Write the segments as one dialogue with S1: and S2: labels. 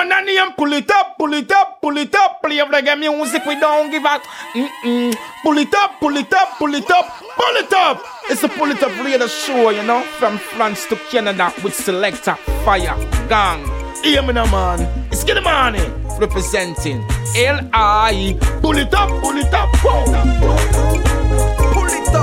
S1: and name, pull it up, pull it up, pull it up. Play reggae music, we don't give a. Mm-mm. Pull it up, pull it up, pull it up, pull it up. It's a pull it up radio show, you know, from France to Canada with selector Fire Gang. Hear me now, man. It's Get Money representing L.I. Pull it up, pull it up, pull it up.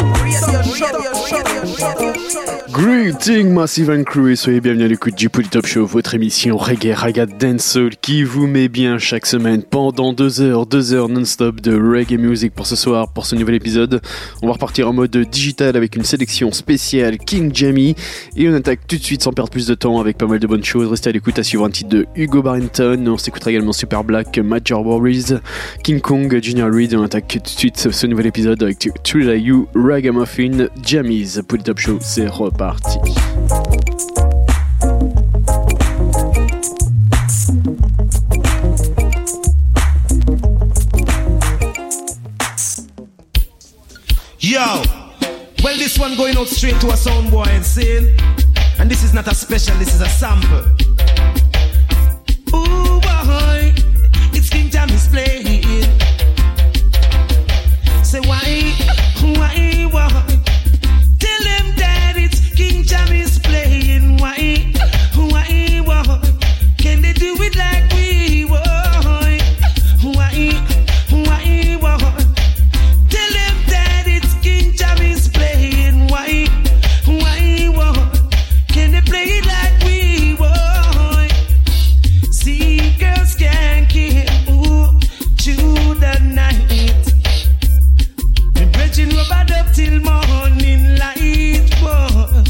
S2: Greeting Massive and Crew et soyez bienvenus à l'écoute du Polytop Show, votre émission reggae, raga, dancehall qui vous met bien chaque semaine pendant deux heures, deux heures non-stop de reggae music pour ce soir, pour ce nouvel épisode. On va repartir en mode digital avec une sélection spéciale King Jammy et on attaque tout de suite sans perdre plus de temps avec pas mal de bonnes choses. Restez à l'écoute à suivre un titre de Hugo Barrington, on s'écoutera également Super Black, Major Worries, King Kong, Junior Reed on attaque tout de suite ce nouvel épisode avec Trilla You, Ragamuffin, Jammies. Polytop Show, c'est reparti.
S3: Yo, well, this one going out straight to a sound boy and saying, and this is not a special, this is a sample. Ooh, boy, it's King Jammy's playing. Say, why, why, why? Till morning light, boy.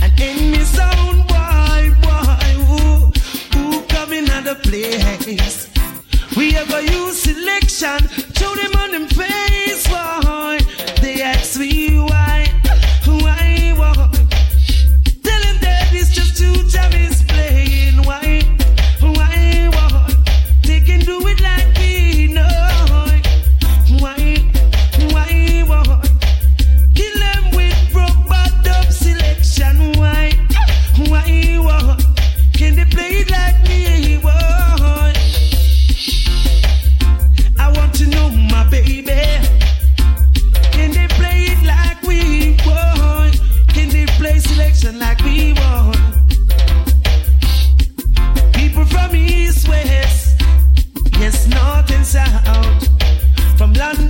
S3: And sound, boy, boy, who, who coming at the place? We ever use selection, show them on them face, south. From London,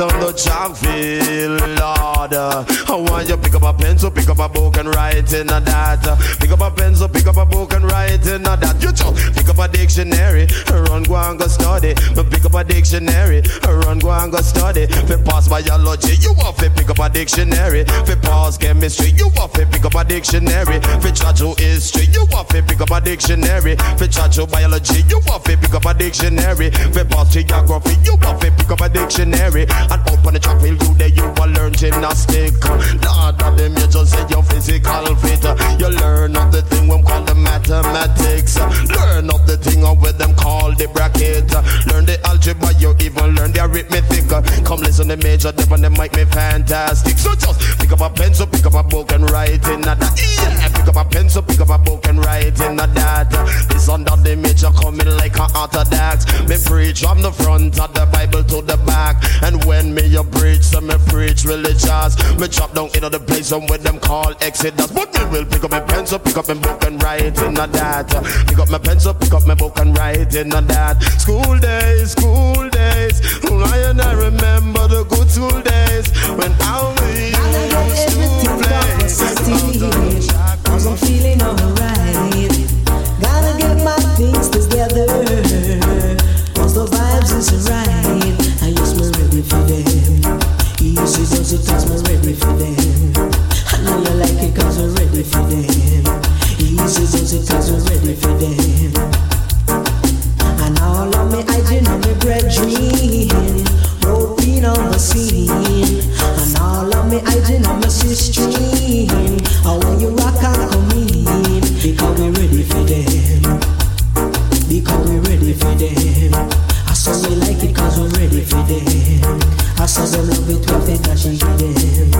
S4: on the chalk Lord. I want you pick up a pencil, pick up a book and write in a that. Pick up a pencil, pick up a book and write in a that. You just pick up a dictionary, run go and go study. But pick up a dictionary, run go and go study. For pass biology, you want to pick up a dictionary. For pass chemistry, you want to pick up a dictionary. For chat to history, you want to pick up a dictionary. For chat biology, you want to pick up a dictionary. For pass geography, you want to pick up a dictionary. And on the track field, you there you will learn gymnastic. Lord of them, you just say your physical fit. You learn of the thing we call the mathematics. Learn of the thing of what them call the bracket. Learn the algebra, you even learn the arithmetic. Come listen to major dip and they make me fantastic. So just pick up a pencil, pick up a book and write in a that. Yeah, pick up a pencil, pick up a book and write in a that. This under the major coming like a heart attacks. Me preach from the front of the Bible to the back. And when me you preach, so me preach religious. Me chop down into the place and with them call Exodus. But me will pick up my pencil, pick up my book and write in a that. Pick up my pencil, pick up my book and write in a that. School days, school days. I and I remember the good school days when I we used to play.
S5: Cause I'm feeling alright. Gotta get my things together. Cause the vibes is right. Easy does it cause me ready for them. I know you like we're ready for them. We're ready for them. And all of me on the scene. And all of me I oh, want you rock and because we ready for them. Because we ready for them. I like it cause we ready for them. I saw love it when they into them.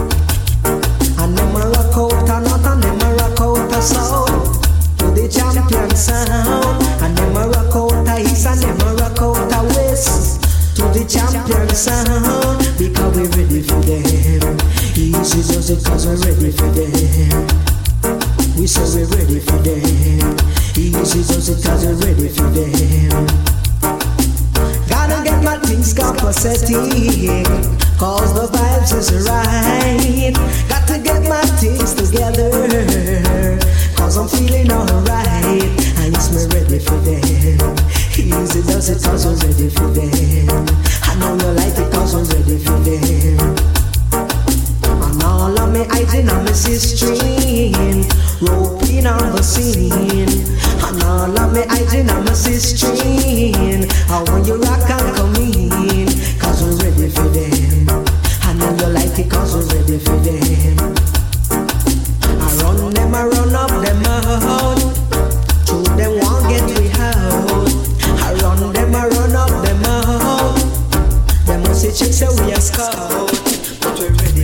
S5: And them a rock out and not and a rock out a south to the champion sound. And them a rock out a east and them a rock out a west to the champion sound. Because we ready for them. Easy does it cause we're ready for them. We say we're ready for them. Easy does it cause we're ready for them. Gotta get my things compensating Cause the vibes is right. Got to get my things together. Cause I'm feeling alright. And it's me ready for them. Easy does it cause we're ready for them. I know you like it cause we're ready for them me hygiene and me sister roping on the scene. And all of me hygiene and me sister I want you rock and come in, cause we're ready for them. I know you like it cause we're ready for them. I run them, I run up them out. Two them won't get we out. I run them, I run up them out. Them must chicks say we are scout, but we're ready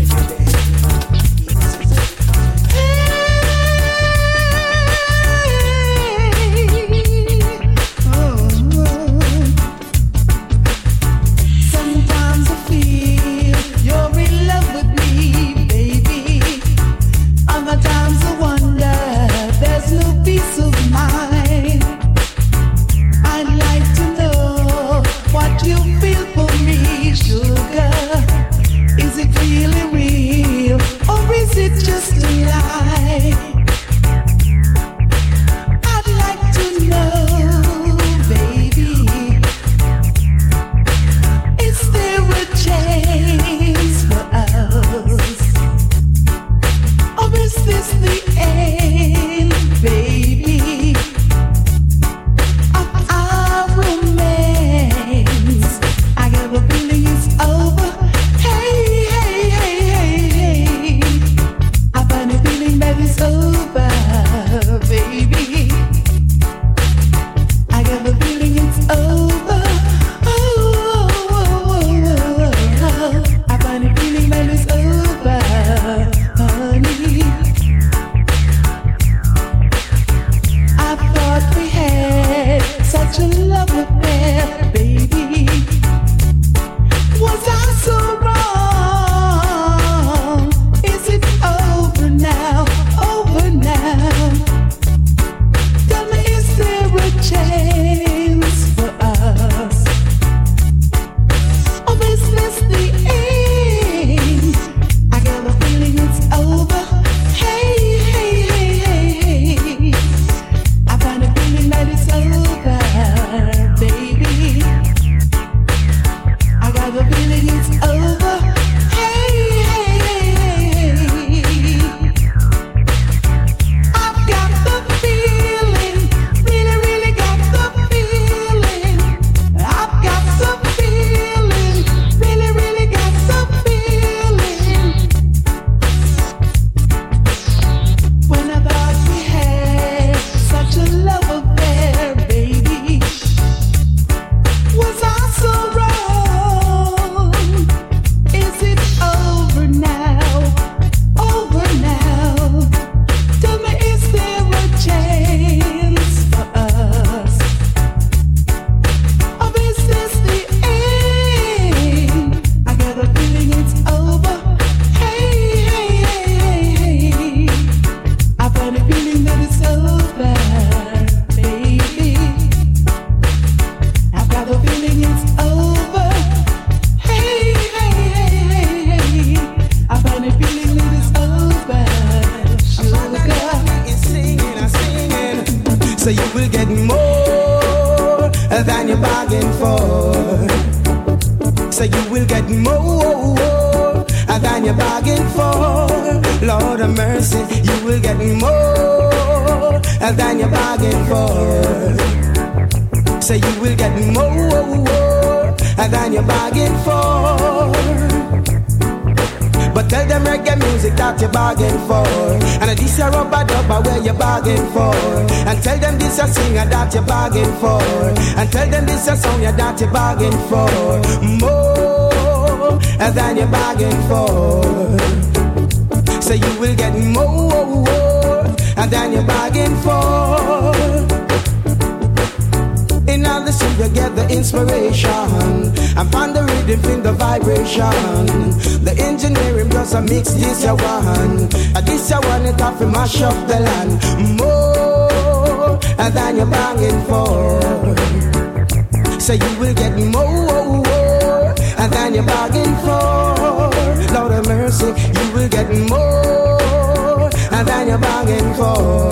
S5: Mercy, you will get more than you're bargaining for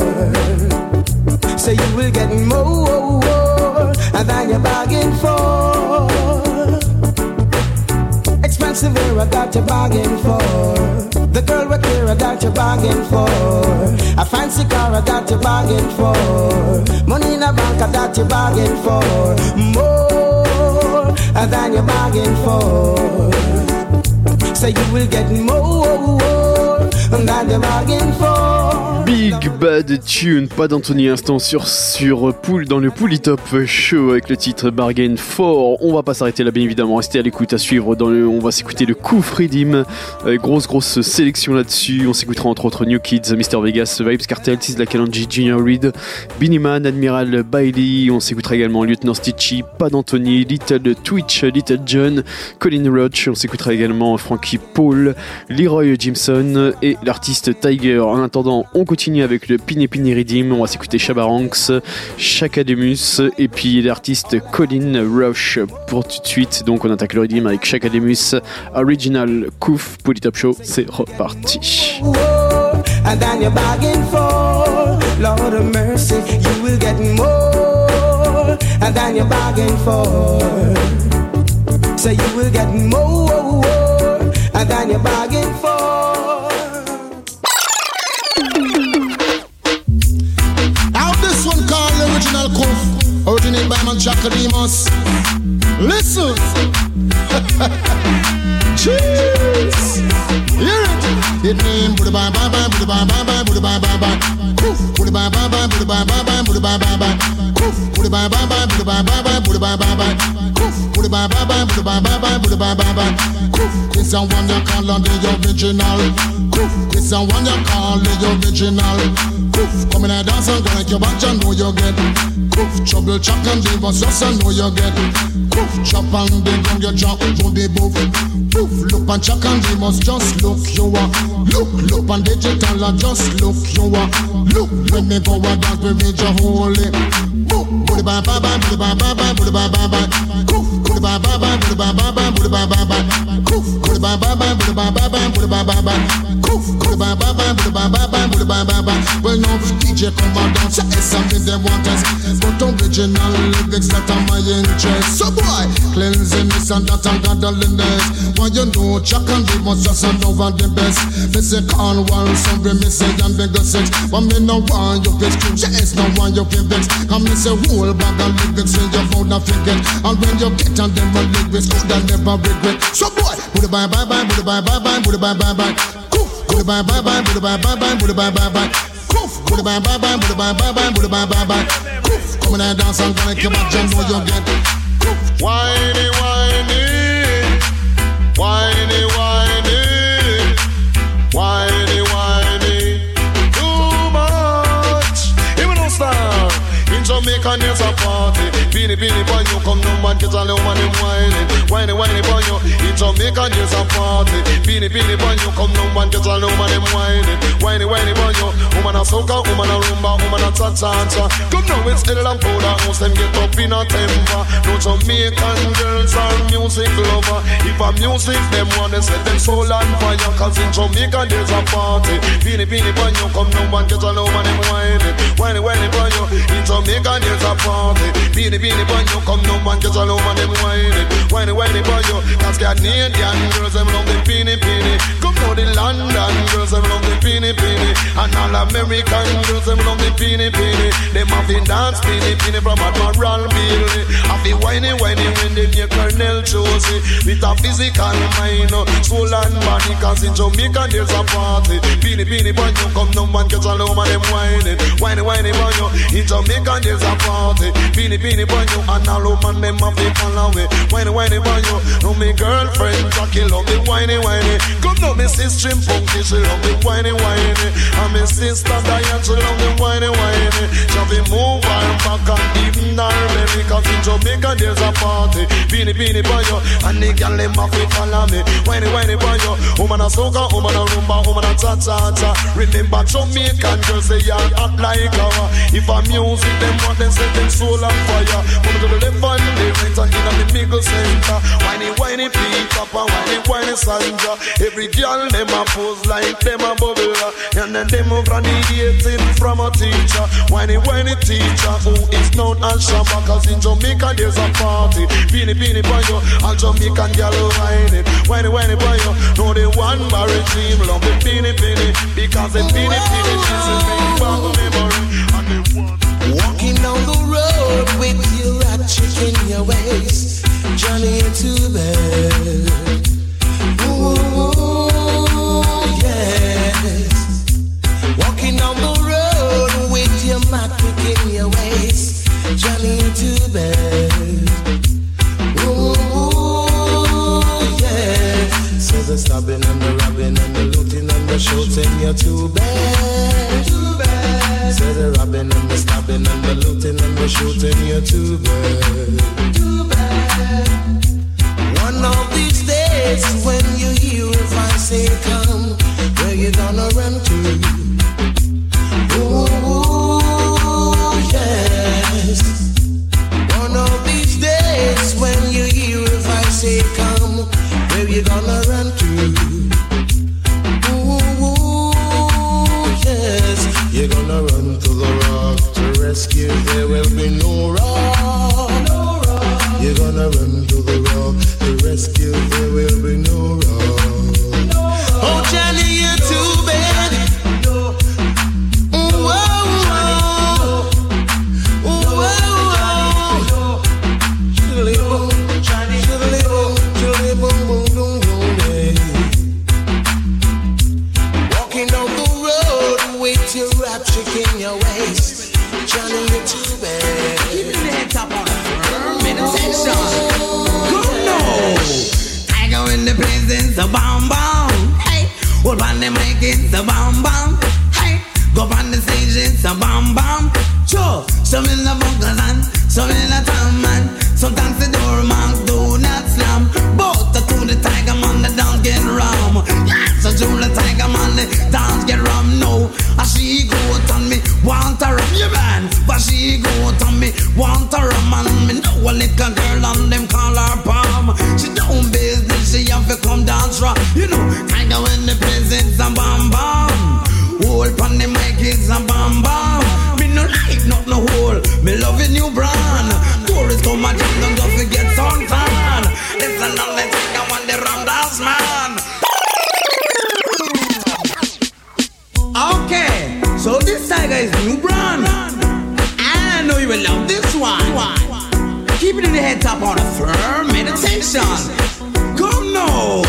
S5: so you will get more than you bargained for. Expensive air that you bargained for. The girl with hair that you bargained for. A fancy car that you bargained for. Money in a bank that you bargained for. More than you bargained for. So you will get more
S2: Big Bad Tune, pas d'Anthony Instant sur, Pool dans le Pouli Top Show avec le titre Bargain 4. On va pas s'arrêter là, bien évidemment. Restez à l'écoute à suivre. On va s'écouter le coup Freedim. Euh, grosse, grosse sélection là-dessus. On s'écoutera entre autres New Kids, Mr. Vegas, Vibes Cartel, Tisla Kalanji, Junior Reed, Binnyman, Admiral Bailey. On s'écoutera également Lieutenant Stitchy, pas d'Anthony, Little Twitch, Little John, Colin Roach. On s'écoutera également Frankie Paul, Leroy Jimson et l'artiste Tiger. En attendant, on continue avec le Pini Pini. On va s'écouter Shabaranks, Shakademus et puis l'artiste Colin Rush pour tout de suite. Donc on attaque le Redeem avec Shakademus, Original Kouf, Polytop Show. C'est reparti.
S5: for.
S6: Originated by man Chaka Demus. Listen. Cheers. Hear it. It name Buddha bye bye bye Buddha bye bye bye Buddha bye bye bye. Buddha bye bye bye Buddha bye bye bye Buddha bye bye bye. Buddha bye bye bye Buddha bye bye bye Buddha bye bye bye. Buddha bye bye bye Buddha bye bye bye Buddha bye bye bye. This a one you call on the original. This a one you call the original. Come in and dance and go like your back, you know you get. Trouble chuck and leave us just and know you get. Koof. Chop and then down your jaw, do the boof. Poof, look and check and we must just look you are. Look, look and digital and just look you are. Look, when me go and dance we reach your holy. Boom, booty bye bye bye, booty bye bye, booty bye bye bye. Coof, booty bye, booty bye bye bye, booty bye bye bye. Coof, booty bye, booty bye bye bye, booty bye bye bye. Coof, booty bye bye bye, booty bye bye bye, bye bye bye. Well, no DJ come and dance, it's something they want us. But original lyrics that are my interest. So boy, cleansing this and that and godliness. Why you know Chuck and we must just know over the best. They say one, some me say and a sex. But me no want you get scream, yes, no want you get vex. And me say whole bag of lyrics in your mouth and forget. And when you get on them a lyrics, good and never regret. So boy, bye bye bye, bye bye bye, bye bye bye. Coof, booty bye bye bye, booty bye bye bye, booty bye bye bye. Coof, booty bye bye bye, booty bye bye bye, booty bye bye bye. Coof, come in and dance and gonna keep up, just know you get.
S7: Whiny, whiny, whiny, whiny, whiny. In Jamaica, there's a party. Beanie, beanie, boy, you come no man, get a little man, them whiny. Whiny, whiny, boy, you. In Jamaica, there's a party. Beanie, beanie, boy, you come no man, get a little man, whiny. Whiny, whiny, boy, you. Woman a soca, woman a rumba, woman a cha-cha-cha. Come now, it's still and powder house, them get up in a temper. No Jamaican girls are music lover. If a music, them want to set them soul on fire. Cause in Jamaica, there's a party. Beanie, beanie, boy, you come no man, get a little man, Beanie, beanie, boy, you come no man, catch all over them whining. Whiny, whiny, boy, you. Canadian girls, them love the beanie, beanie. Come now the London girls, them love the beanie, beanie. And all American girls, them love the beanie, beanie. Them have the dance beanie, beanie from Admiral Bailey. Have the whiny, whiny when they hear Colonel Josie. With a physical mind, uh, soul and body. Cause in Jamaica there's a party. Beanie, beanie, boy, you come no man, catch all over them whining. Whiny, whiny, boy, you. In Jamaica there's a party. Beanie, beanie, boy, you. And all woman them have to follow me. Whiny, whiny, boy, you. No, me girlfriend, Jackie love the whiny, whiny. Come now, me sister Funky, she love the whiny, whiny. And me sister Diane, she love the whiny, whiny. Be move her back and even her belly. Cause in Jamaica there's a party. Beanie, beanie, boy, you. And the girl them have to follow me. Whiny, whiny, boy, you. Woman a soca, woman a rumba, woman a cha-cha-cha. Remember Jamaican girls, they are hot like lava. If a music, them want them set them soul on fire. Move to the left and the right and in the middle center. Whiny, whiny, peak up and whiny, whiny, Sandra. Every girl them a pose like them a bubble. And then them over the dating from a teacher. Whiny, whiny teacher who is known as Shabba. Cause in Jamaica there's a party. Beanie, beanie, boy, yo. All Jamaican girl whining. Whiny, whiny, boy, yo. Know the one barry team love the beanie, beanie. Because the beanie, beanie, she's a big memory. And the one.
S3: Walking down the road with your rat chick in your waist, Johnny. Ooh. Walking down the road with your in your waist, Johnny the stabbing and the robbing and the looting and the shooting, you're too bad. Say the robbing and the stabbing and the looting and the shooting, you're too bad. Too. One of these days when you hear if I say come, where you gonna run to? Ooh, yes. One of these days when you hear if I say come, where you gonna run to? Ooh, yes. You're gonna rescue. There will be no rock. You're gonna run to the rock to rescue. There will be no
S8: a little girl on them call her palm. She don't business, she have to come dance raw. You know, tiger in the presence and bam bam. Hold pon the mic is a bam bam. Me no like not no hole. Me love a new brand. Tourists come and jam, don't just forget suntan. Listen on the tiger on the rum dance man. Okay, so this tiger is new brand. Keep it in the head top on a firm meditation. Come now.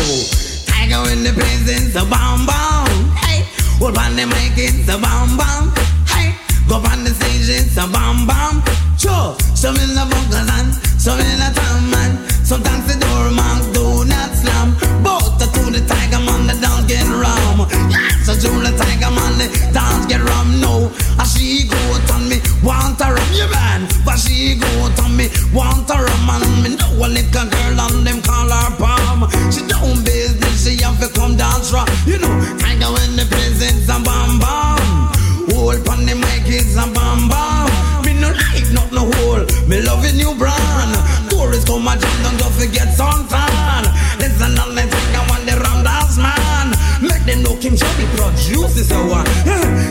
S8: Tiger in the presence of bomb bomb. Hey, hold on the mic, it's a bomb bomb. Hey, go on the stage, it's a bomb bomb. Sure, some in the bunkers and some in the town man. Sometimes the door man do not slam. Both the to the tiger man, the dance get rum. Yes, so to the tiger man, the dance get rum. No, a she go on me, want a rum, you man. But she go on me, want a rum, and me know a little girl on them call her palm. She don't business, she have to come dance raw. You know, tiger in the presence and bam bam. Hold pon the mic is a bam bam. Me no like not no hole. Me love a new brand. Tourists come and jam, don't just forget suntan. Listen on the thing, I want the rum dance man. Make them know King Jammy produces a one.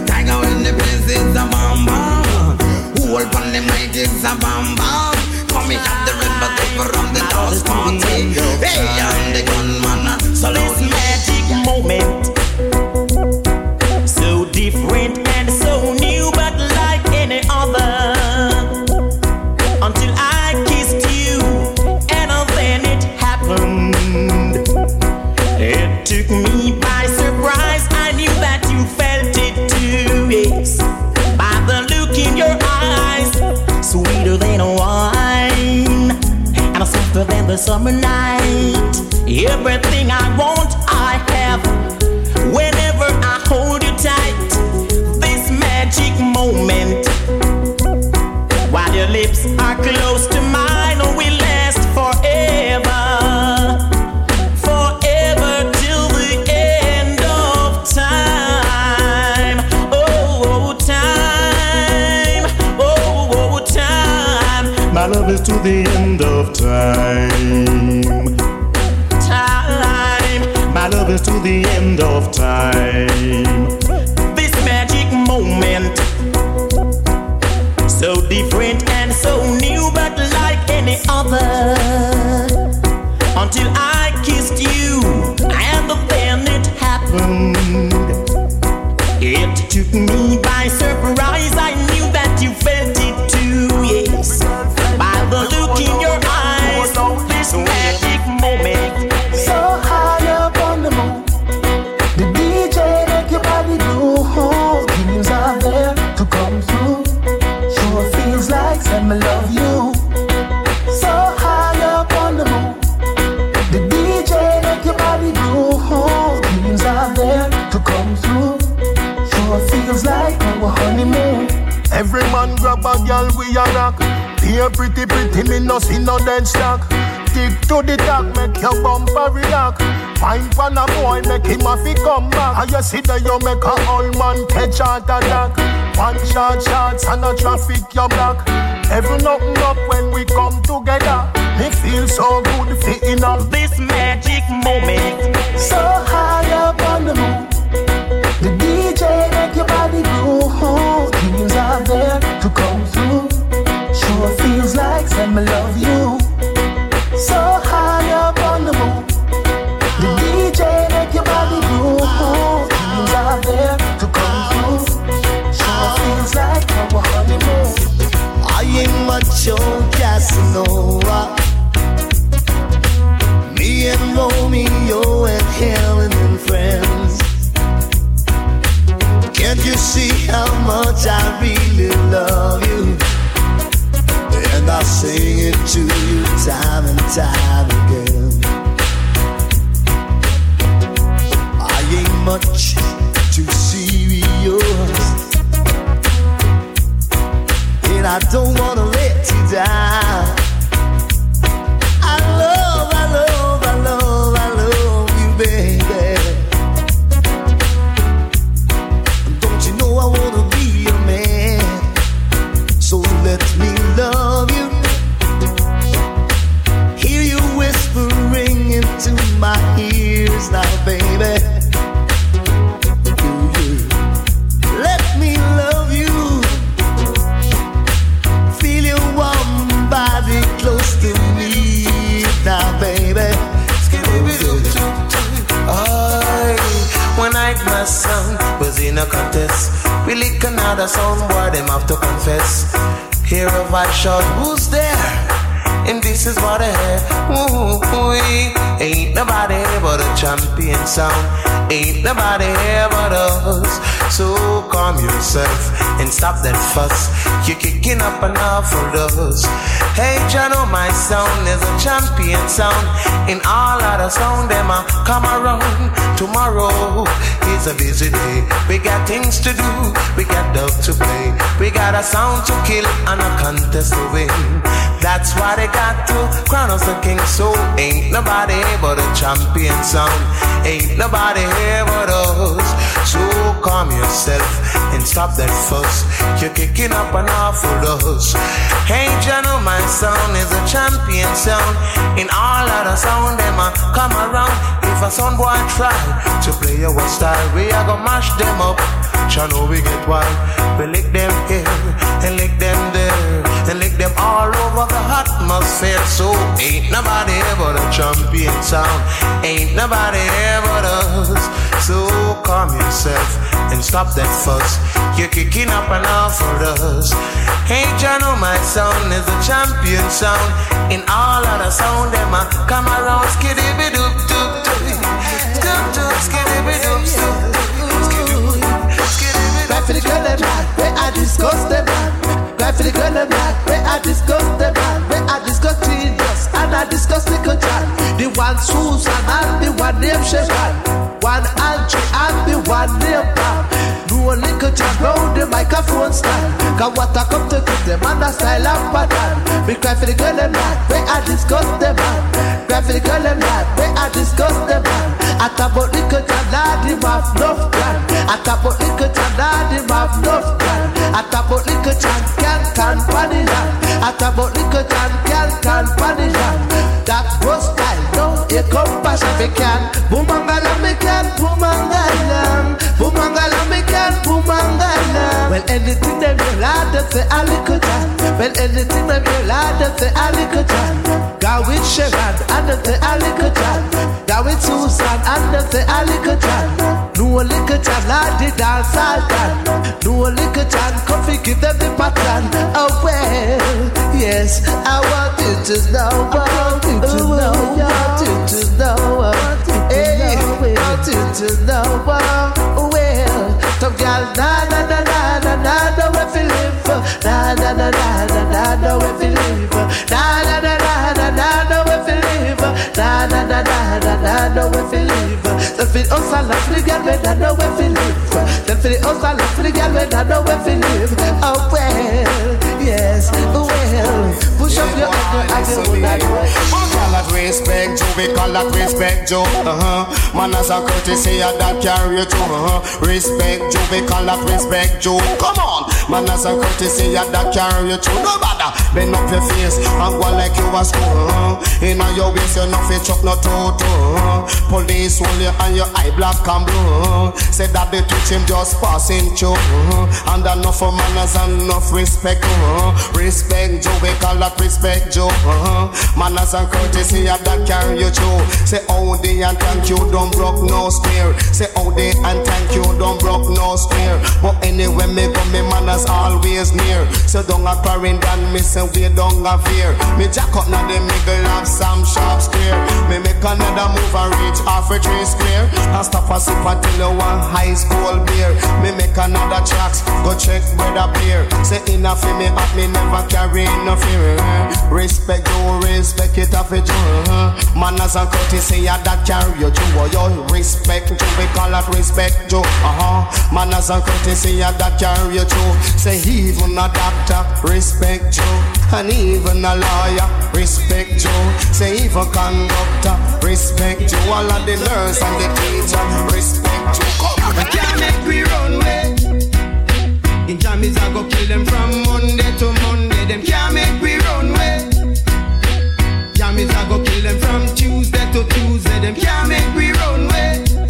S8: Tiger in the is a bam bam. Hold pon the mic is a bomb bomb. Coming up the river, they from the the
S9: summer night. Everything I want, I have. Whenever I hold you tight, this magic moment, while your lips are close to mine, oh, will last forever forever till the end of time. Oh, oh, time. Oh, oh, time.
S10: My love is to the end of time.
S9: Time.
S10: My love is to the end of time.
S9: This magic moment. So different and so new, but like any other. Until I kissed you, and then it happened.
S6: Be pretty pretty, me no see no dead stock. Stick to the talk, make your bumper relax. Find one a boy, make him a fi come back. And you see that you make a old man catch heart attack. One shot shots and a traffic you block. Every nothing up when we come together. Me feel so good fitting up.
S9: This magic moment.
S11: So like saying I love you. So high up on the moon, the DJ make your body move. Dreams are there to come through. Sure feels like our honeymoon.
S12: I ain't much old Casanova. Me and Romeo and Helen and friends. Can't you see how much I really love you? Time and time again. I ain't much too serious. And I don't wanna let you down.
S13: Another song, boy, them have to confess. Hear a voice shout, who's there? And this is what I hear. Ooh, ooh, ain't nobody but a champion sound. Ain't nobody here but us. So calm yourself and stop that fuss. You're kicking up an awful dust. Hey, Jano, my sound is a champion sound. In all other sound, them a come around. Tomorrow is a busy day. We got things to do. We got dog to play. We got a sound to kill and a contest to win. That's why they got to crown us the king. So ain't nobody but a champion sound. Ain't nobody here but us. So calm yourself and stop that fuss. You're kicking up an awful dust. Hey, Jano, my sound is a champion sound. In all other sound, them a come around. If a sound boy try to play our style, we are gonna mash them up. know we get wild. We lick them here and lick them there and lick them all over the atmosphere. So ain't nobody ever the champion sound. Ain't nobody ever does. So calm yourself and stop that fuss. You're kicking up an awful dust. Hey, you know oh, my sound is a champion sound. In all of the sound, them a come around skiddy be doop doop doop. Doop doop skiddy be doop doop.
S7: The girl them mad, where I discuss them mad. Cry for the girl them mad, where I discuss them mad. Where I discuss genius and I discuss little John. The one Susan and the one named Shefan. One Andrew and the one named Pam. No little John round the microphone stand. Cause what I come to give them and a style and pattern. Me cry for the girl them mad, where I discuss them mad. Cry for the girl them mad, where I discuss them mad. At about little John, lad, him have enough plan. At about little John, lad, him have enough plan. At about little John, can't can punish him. At about little John, can't can punish. That was style, no, here come passion, me can. Boomangala, me can, boomangala. Boomangala, me can, boomangala. Well, anything them you lad, they say a. Well, anything them you lad, they say a little Go with Sharon, and they say a. Go with Susan, and they say. No little John, lad, the dance all done. No John, come fi give them the pattern. Oh well, yes, I want you to know, want you to know, want you to know, hey, want you to know, well, some girl, na na na na na na, know where fi live, na na na na na na, know where fi live, na na na na na na, know where fi live, na na na na na na, know where fi live. Them fi hustle and fi the girl when I know where fi live. Them fi the hustle and fi the girl when I know where fi live. Oh well, yes, well, push up your head and you will not
S4: Call that respect Joe, we call that respect Joe. Uh-huh. Manners and courtesy and that carry you. Uh-huh. Respect Joe, we call that respect Joe. Come on, manners a courtesy and that carry you through. No matter, bend up your face and go like you was school. Uh-huh. In your waist, you not fit chuck no toto. Uh-huh. Police hold you and your eye black and blue. Uh-huh. Said that they teach him just passing through. Uh-huh. And enough for manners and enough respect. Uh-huh. Respect Joe, we call that respect Joe. Uh-huh. Manners courtesy and that carry you through. Say oh, how they and thank you don't broke no spear. Say oh, how they and thank you don't broke no spear. But anyway, me go me manners always near. So don't a quarrel and me say we don't a fear. Me jack up now the middle of some sharp square. Me make another move and reach half a tree square. I stop a sip until you want high school beer. Me make another tracks, go check brother beer. Say enough for me up, me never carry no fear. Respect you, respect it off it you. Manners and courtesy, yeah, that carry you to yo. Respect you, we call it respect you. Uh-huh. Manners and courtesy, yeah, that carry you to. Say even a doctor, respect you. And even a lawyer, respect you. Say even conductor, respect you. All of the nurse and the teacher, respect you. Come on.
S3: Can't make we run way. In Jammies I go kill them from Monday to Monday. Them can't make we To Tuesday. Them can't make we run away. way.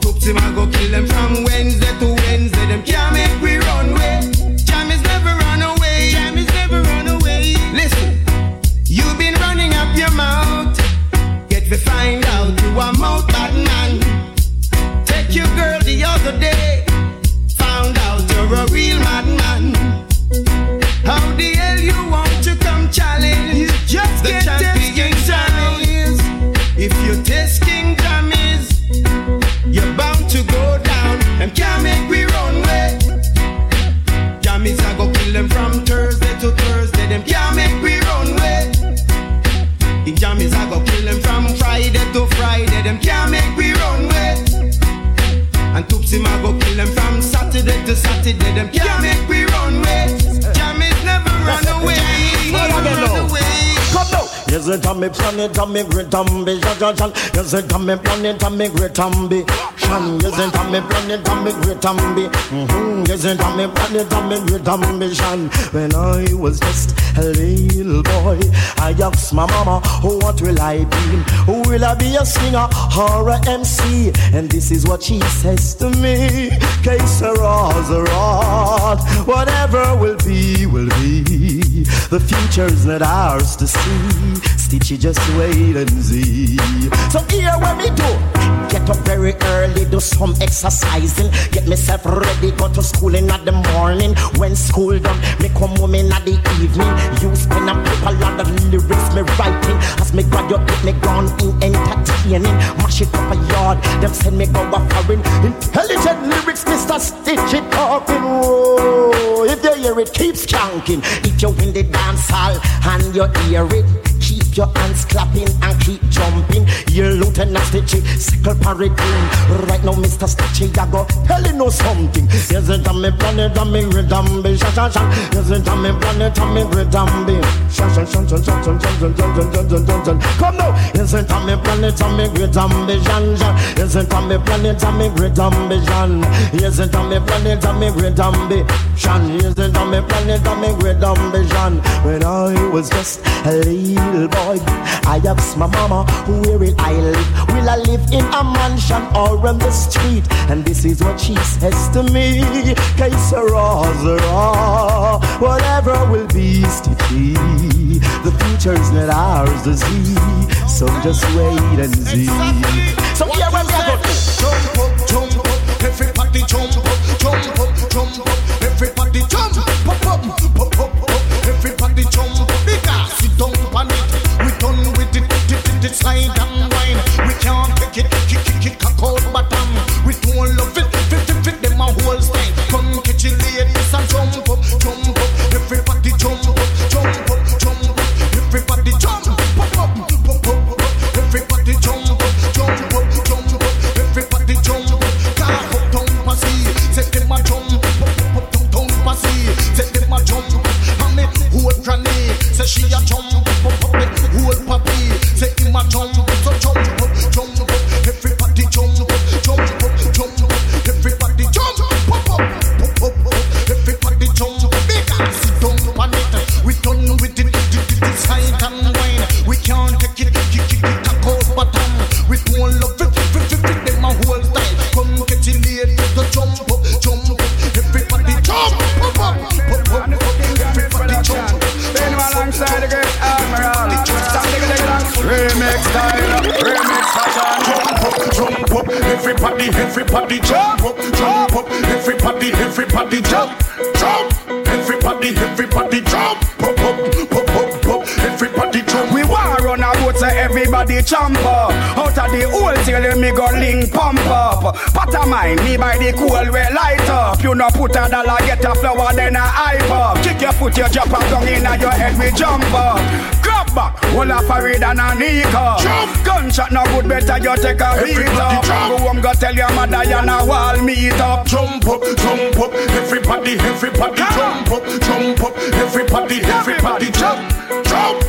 S3: Toopsim I go kill them from Wednesday to Wednesday. Them can't make we run way. Jammies never run away. Jammies never run away. Listen, you've been running up your mouth. Get to find out you a mouth bad man. Take your girl the other day. Found out you're a real madman. Saturday to Saturday. Them can't make we run way. Jammies never run away.
S14: Yes, it a me plan it a me great ambi, ja ja ja. Yes, it a me plan it a me great ambi.
S4: Shan, isn't on me planet, on me great ambition. Mm-hmm. Isn't on me planet, on me great ambition. When I was just a little boy, I asked my mama, oh, what will I be? Will I be a singer or a MC? And this is what she says to me. Que sera, sera. Whatever will be, will be. The future's not ours to see. Stitchie, just wait and see. So here what me do. Get up very early, do some exercising. Get myself ready, go to school in the morning. When school done, me come home in the evening. Use pen and paper, lot of lyrics me writing. As me graduate, me gone in entertaining. Mash it up a yard, them send me go a foreign. Intelligent lyrics, Mr. Stitchie talking. Whoa. If you hear it, keep skanking. If you win the dance hall and you hear it, keep your hands clapping and keep jumping. You Lieutenant Stitchie, sickle paradigm. Right now, Mr. Stitchie, I go tell you something. Yes, it on me planet, on me rhythm, be sha sha sha. Yes, it on me planet, on me rhythm, be sha sha sha sha sha sha sha sha sha sha sha sha. Come now, yes, it on me planet, on me rhythm, be sha sha. Yes, it on me planet, on me rhythm, be sha. Yes, it on me planet, on me rhythm, be sha. Yes, it on me planet, on me rhythm, be sha. When I was just a little boy, I asked my mama, where will I live? Will I live in a mansion or on the street? And this is what she says to me. Que sera, sera. Whatever will be, Stitchie. The future's not ours to see. So just wait and see. So here we go.
S15: Jump up, jump up, everybody jump up, jump up, jump up, everybody jump up, up, up, Slide and wine. We can't pick it. Jump up. Out
S16: of the hole till me go link pump up. Pot of mine, me by the cool we light up. You no put a dollar, get a flower, then a hype up. Kick your foot, you drop a tongue in your head, we jump up. Grab back, hold a parade and a nika. Jump. Gunshot no good, better you take a beat up.
S15: jump.
S16: Go home, go tell your mother you na wall meet up.
S15: Jump up, jump up, everybody, everybody jump up, jump up, everybody, everybody jump, jump,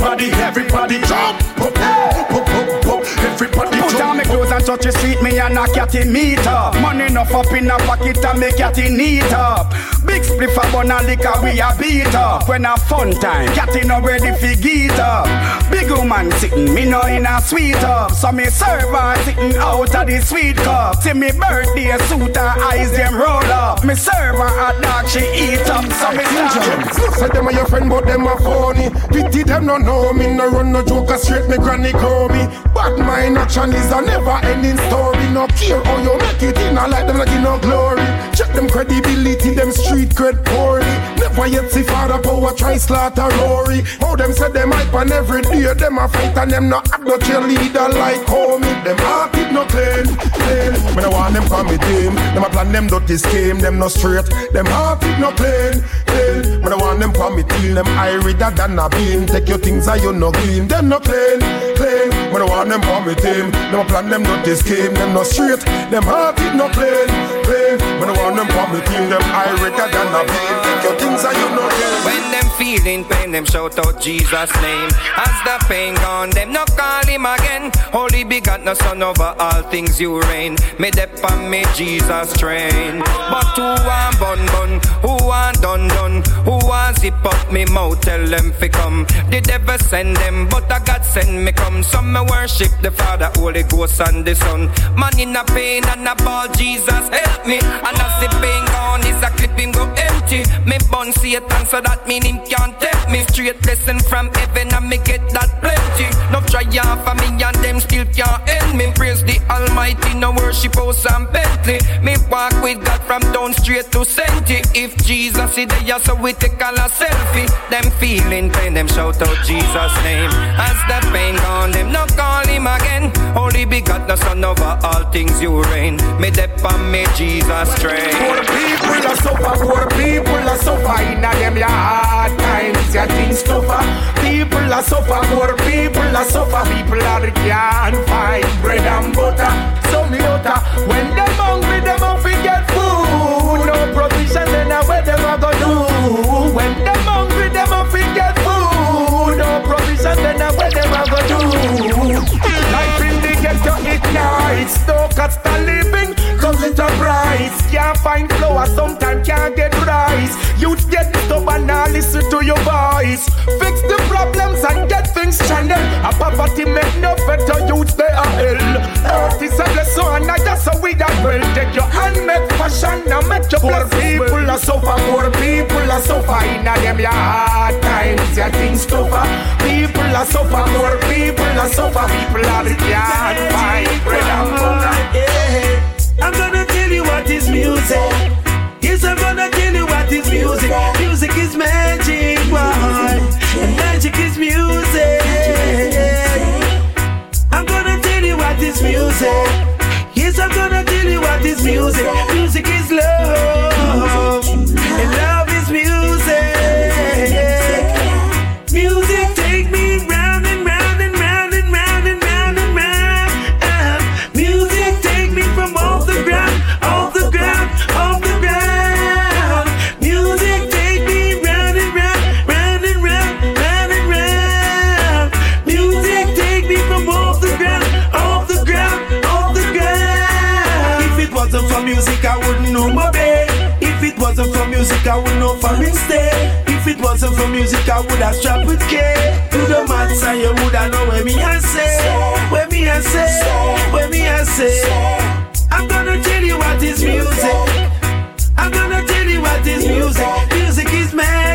S15: everybody, everybody jump, pop, pop, pop, everybody
S16: Put on me clothes and touch the street, me and a catty meet up. Money enough up in a pocket and me catty neat up. Big spliff a bun and liquor we a beat up. When a fun time, catty no ready fi get up. Big woman sitting, me no in a sweet up. So me serve her sitting out of the sweet cup. See me birthday suit her eyes them roll up. Me serve her a dog she eat up. So me start.
S17: Say them are your friend, but them are phony. Pity them no know me, no run no joke, straight me granny call me. But my action is a never ending story. No care how you make it in, I like them like you no glory. Check them credibility, them street cred poorly. Never yet see father power try slaughter Rory. How them say them hype and every day them a fight and them no act no cheerleader like homie. Them heart it no clean, clean. When I want them for me team, them a plan them dirty scheme, them no straight. Them heart it no clean, clean. When I want them for me team, them I reader than a beam. Take your things and you no clean, them no clean, clean. When I want them for me team, them a plan them dirty scheme, them no straight. Them heart it no clean, clean.
S16: When I want them me team, them I record than a beat. Your things and you know them.
S18: When them feeling pain, them shout out Jesus' name. As the pain gone, them no call him again. Holy begotten Son over all things you reign. Me dep on me Jesus train. But who want bun bun? Who want done done? Who want zip up me mouth? Tell them fi come. The devil send them, but a God send me come. Some me worship the Father, Holy Ghost and the Son. Man in a pain and a ball, Jesus help me. And as the pain gone, is a clip him go empty. Me bun Satan so that mean him can't take me. Straight blessing from heaven and me get that plenty. No try for me and them still can't end me. Praise the Almighty, no worship house and Bentley. Me walk with God from down straight to Senti. If Jesus is there, so we take all a selfie. Them feeling pain, them shout out Jesus' name. As the pain gone, them no call him again. Holy begotten Son over all things you reign. Me dep on me Jesus train.
S1: Poor people are suffer, poor people are suffer in a them ya hard times, ya things tougher. People are suffer, poor people are suffer. People are can't find bread and butter. So me utter, when them hungry, them off get food. No provision, then where them a go do. When them hungry, them off get food. No provision, then where them a go do. Life in the ghetto ignites, no cost of living. Cause it's a price, can't find flour, sometimes can't get rice. Youth get stubborn, now listen to your voice. Fix the problems and get things channel. A poverty make no better youth they are hell. Earth is a blessing and I just a we that will take your hand, make fashion, now make your poor people are suffer, poor people are suffer in a them your hard times, your things tougher. People are suffer, poor people are suffer, people are can't find bread and butter.
S3: I'm gonna tell you what is music. Yes, I'm gonna tell you what is music. Music is magic. And magic is music. I'm gonna tell you what is music. Yes, I'm gonna tell you what is music. Music is love. And love I wouldn't know foreign stay. If it wasn't for music, I would have strapped with K. To the maths, and you would have know where me I say, where me I say, where me I say. I'm gonna tell you what is music. I'm gonna tell you what is music. Music is magic.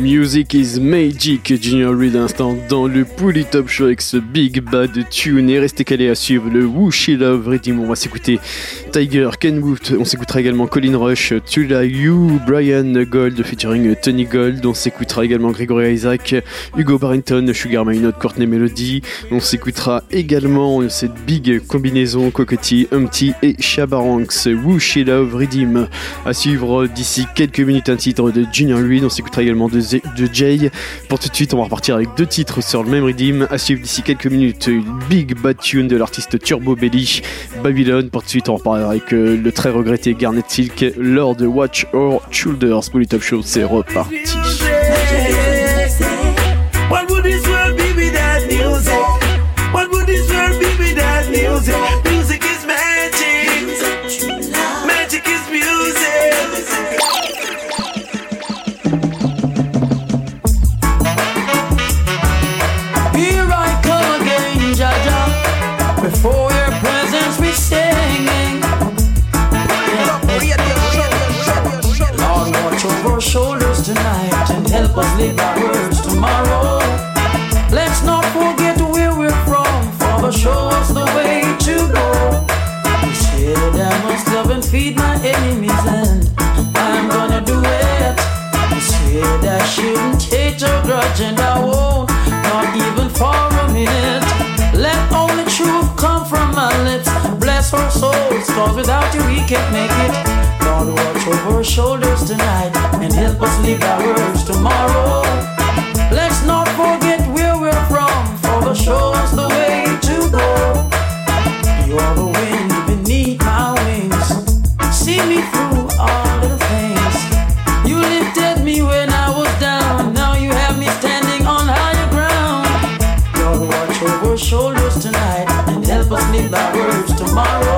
S2: Music is Magic, Junior Reed à l'instant dans le Pouli Top Show avec ce Big Bad Tune. Et restez calés à suivre le Woo Love Redeem. On va s'écouter Tiger, Ken Wood, on s'écoutera également Colin Rush, Tula You, Brian Gold featuring Tony Gold, on s'écoutera également Gregory Isaac, Hugo Barrington, Sugar Maynard, Courtney Melody, on s'écoutera également cette big combinaison Cocotti, Humpty et Shabaranks, Woo Love Redeem. À suivre d'ici quelques minutes un titre de Junior Reed, on s'écoutera également de, Z- de Jay. Pour tout de suite, on va repartir avec deux titres sur le même Redeem. À suivre d'ici quelques minutes, une Big Bad Tune de l'artiste Turbo Belly, Babylon. Pour tout de suite, on reparlera avec euh, le très regretté Garnet Silk, Lord Watch Our Shoulders. Pour le Top Show, c'est reparti.
S19: Words tomorrow. Let's not forget where we're from, Father, show us the way to go. Said I must love and feed my enemies, and I'm gonna do it. Said I shouldn't hate or grudge, and I won't, not even for a minute. Let only truth come from my lips. Bless our souls, cause without you we can't make it. Lord, watch over our shoulders tonight and help us live our words tomorrow. Let's not forget where we're from, for the show's the way to go. You're the wind beneath my wings. See me through all the things. You lifted me when I was down. Now you have me standing on higher ground. You're watch over shoulders tonight and help us live our words tomorrow.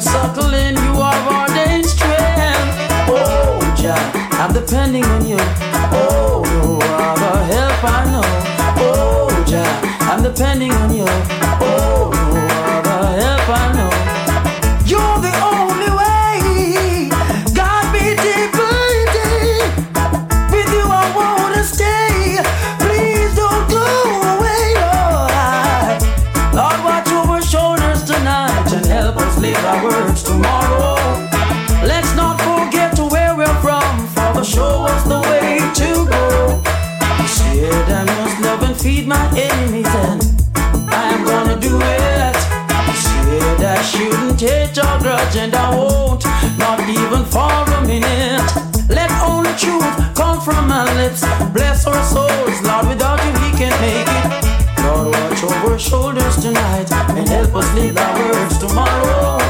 S19: Suckle in, you are ordained strength. Oh, Jah, I'm depending on you. Oh, no other help I know. Oh, Jah, I'm depending on you. Oh, no other help I know. Feed my enemies, and I'm gonna do it. You said I shouldn't hate or grudge, and I won't, not even for a minute. Let only truth come from my lips. Bless our souls, Lord. Without you, we can't make it. Lord, watch over our shoulders tonight and help us live our words tomorrow.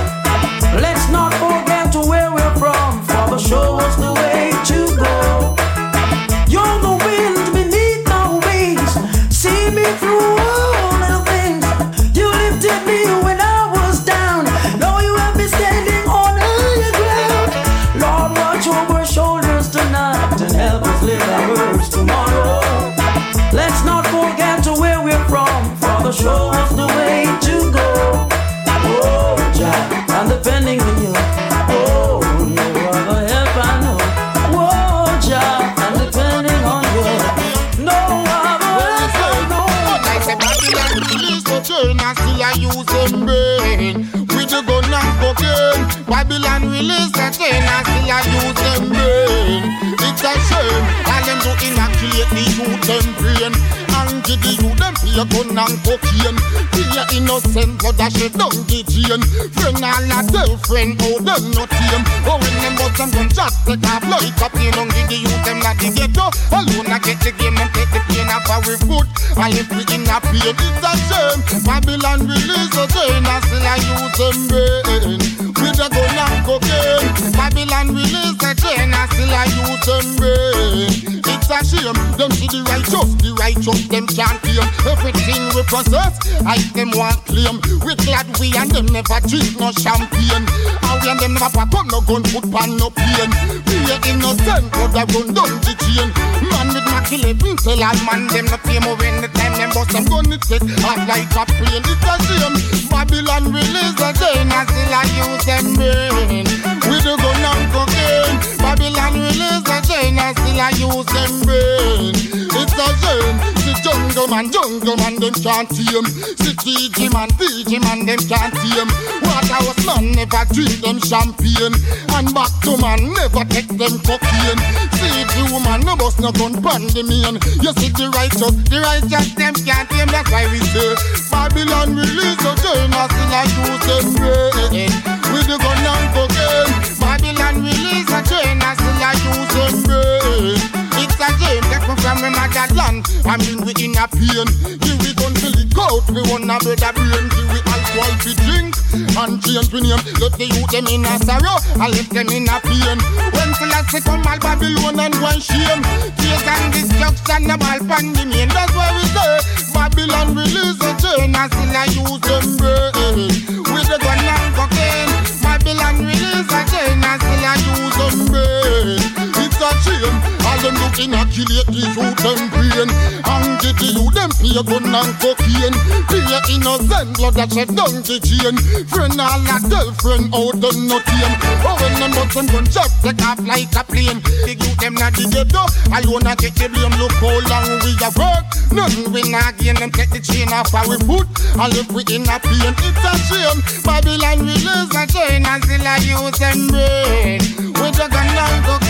S19: Show us the way to go. Oh, Jah, I'm depending on you. Oh, no other help I know. Oh, I'm depending on you. No other help I know.
S16: Like the Babylon release the chain and still I use them brain. With the gun and cocaine. Babylon release the chain and still I use them brain. It's a shame. All them do inoculate the youth them brain. And them pay gun and cocaine. Pay innocent shit down the chain. Friend all a girlfriend, oh them not tame. Oh when them bust them gun just take off like a plane. Don't give the youth them not the ghetto. Alone I get the game and take the pain off our foot. I if we in a pain, it's a shame. Babylon release a chain and still I use them brain. With a gun and cocaine. Babylon release a chain and still I use them brain. It's a shame. Them see the righteous, the righteous them champion. Everything we possess, I them want claim. We glad we and them never drink no champagne. And we and them never pack up no gun, put pan no pain. We are innocent, but I run down the chain. Man with my kill tell all man them no pay oh, more when the time them bust them gun it take off like a plane. It's a shame. Babylon release the chain and still I use them brain. With the gun and cocaine. Babylon release the chain and still I use them brain. It's a shame. The jungle man, jungle man, them can't tame. The DJ man, DJ man, them can't tame. Waterhouse man never drink them champagne. And back to man never take them cocaine. See the woman no bust no gun pan man. You see the righteous, the righteous them can't tame. That's why we say Babylon release the chain and still I use them brain. The gun and cocaine. Babylon release the chain and still I use them brain. It's a game, take me from my motherland. I mean we in a pain. Give we gun till it out. We wanna build a brain. Give we alcohol to drink and change we name. Let the youth them in a sorrow. I left them in a pain. When Selassie come all Babylon and one shame. Tears and destruction, the ball pandemic. That's why we say Babylon release the chain and still I use them brain. With the gun and cocaine. Babylon release chain and still I use them brain. It's a shame. Them kill it, the youth them brain. And give the youth them pay gun and cocaine. Pay innocent blood that shed down the chain. Friend all a girlfriend out them not tame. Oh when them bust them gun just take off like a plane. The youth them not the ghetto. Alone a get the blame. Look how long we a work. Nothing we not gain. Them take the chain off our foot. And if we in a pain, it's a shame. Babylon release the chain and still I use them brain. With the gun and cocaine.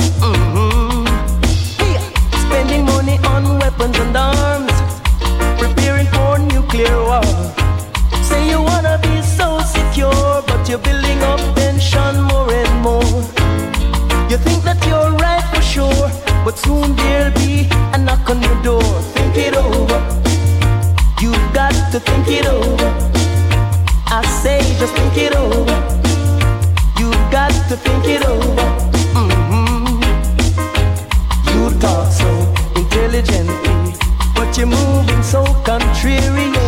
S3: You think that you're right for sure, but soon there'll be a knock on your door. Think it over. You've got to think it over. I say just think it over. You've got to think it over. Mm-hmm. You talk so intelligently, but you're moving so contrary.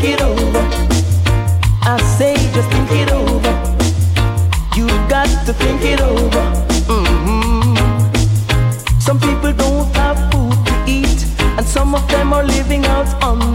S3: think it over. I say just think it over. You've got to think it over. Mm-hmm. Some people don't have food to eat, and some of them are living out on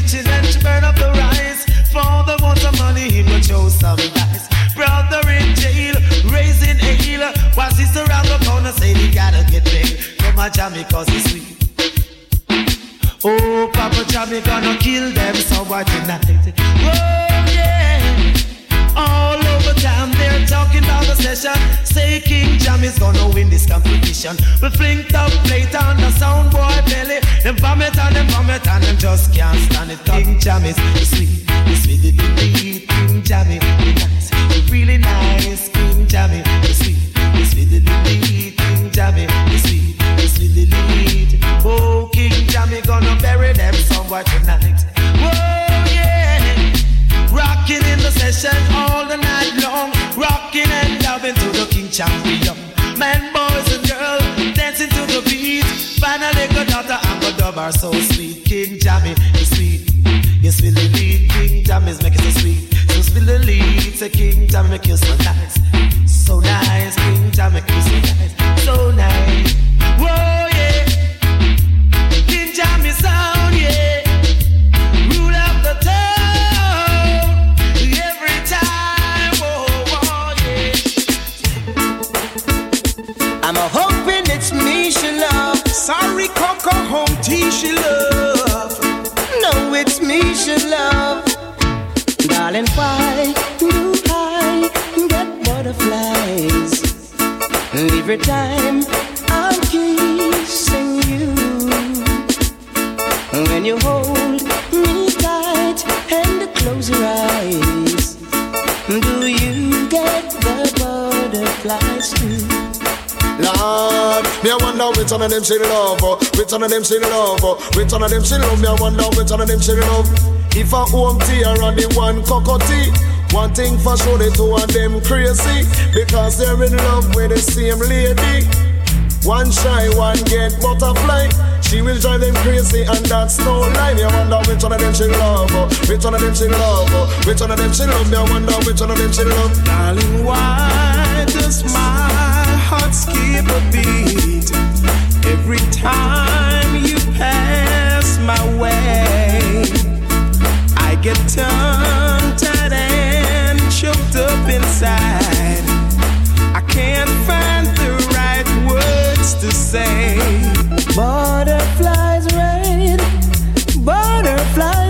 S3: riches and
S20: she burn up the rice. Father wants some money, he would show some dice. Brother in jail, raising hell. While sister around the corner say he gotta get paid. Come on, Jammy, cause he's sweet. Oh, Papa jammy gonna kill them somewhere tonight. Whoa. Over time, they're talking about the session. Say King Jammy's gonna win this competition. We flinked up plate on the sound boy belly. Them vomit and them vomit and them just can't stand it. King Jammy's sweet, it's sweet, it in the heat. King Jammy's nice, it's really nice. King Jammy's sweet, it's sweet, it in the heat. King Jammy's sweet, sweet, the
S3: heat. Oh, King Jammy gonna bury them somewhere tonight. Whoa, yeah, rocking in the session all the night champion. Men, boys, and girls dancing to the beat. Finally, good daughter and good dove are so sweet. King Jammy is sweet. You spill the lead, King Jammy's making so sweet. So spill the lead, say King Jammy make you so nice. So nice, King Jammy you so nice. Sorry, Cocoa Home T she love.
S21: No, it's me she love. Darling, why do I get butterflies every time I'm kissing you? When you hold me tight and close your eyes,
S7: Lord, me I wonder which one of them she love, oh. which one of them she love, oh. which one of them she love. Me I wonder which one of them she love. If a Home T or the one Cocoa Tea. One thing for sure, the two of them crazy because they're in love with the same lady. One shy, one get butterfly. She will drive them crazy, and that's no lie. Me I wonder which one of them she love, oh. which one of them she love, oh. which one of them she love. Me I wonder which one of them she love.
S3: Darling, why does my heart skip a beat every time you pass my way? I get tongue tied and choked up inside. I can't find the right words to say.
S21: Butterflies red, butterflies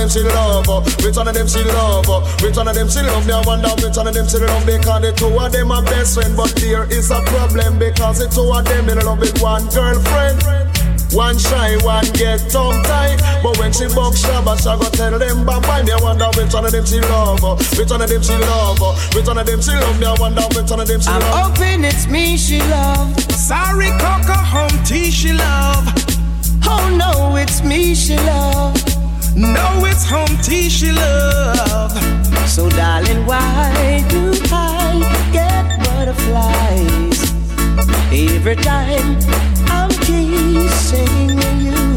S7: them she love, which one of them she love, which one of them she love. Me I wonder which one of them she love because the two of them are best friend, but there is a problem because the two of them in love with one girlfriend. One shy, one get tongue tied. But when she buck Shabba, she go tell them bye bye. Me I wonder which one of them she love, which one of them she love, which one of them she love. Me I wonder which one of them she love.
S21: I'm hoping it's me she love.
S3: Sorry, Cocoa, Home T she love.
S21: Oh no, it's me she love.
S3: No, it's Home T she love.
S21: So darling, why do I get butterflies every time I'm kissing you?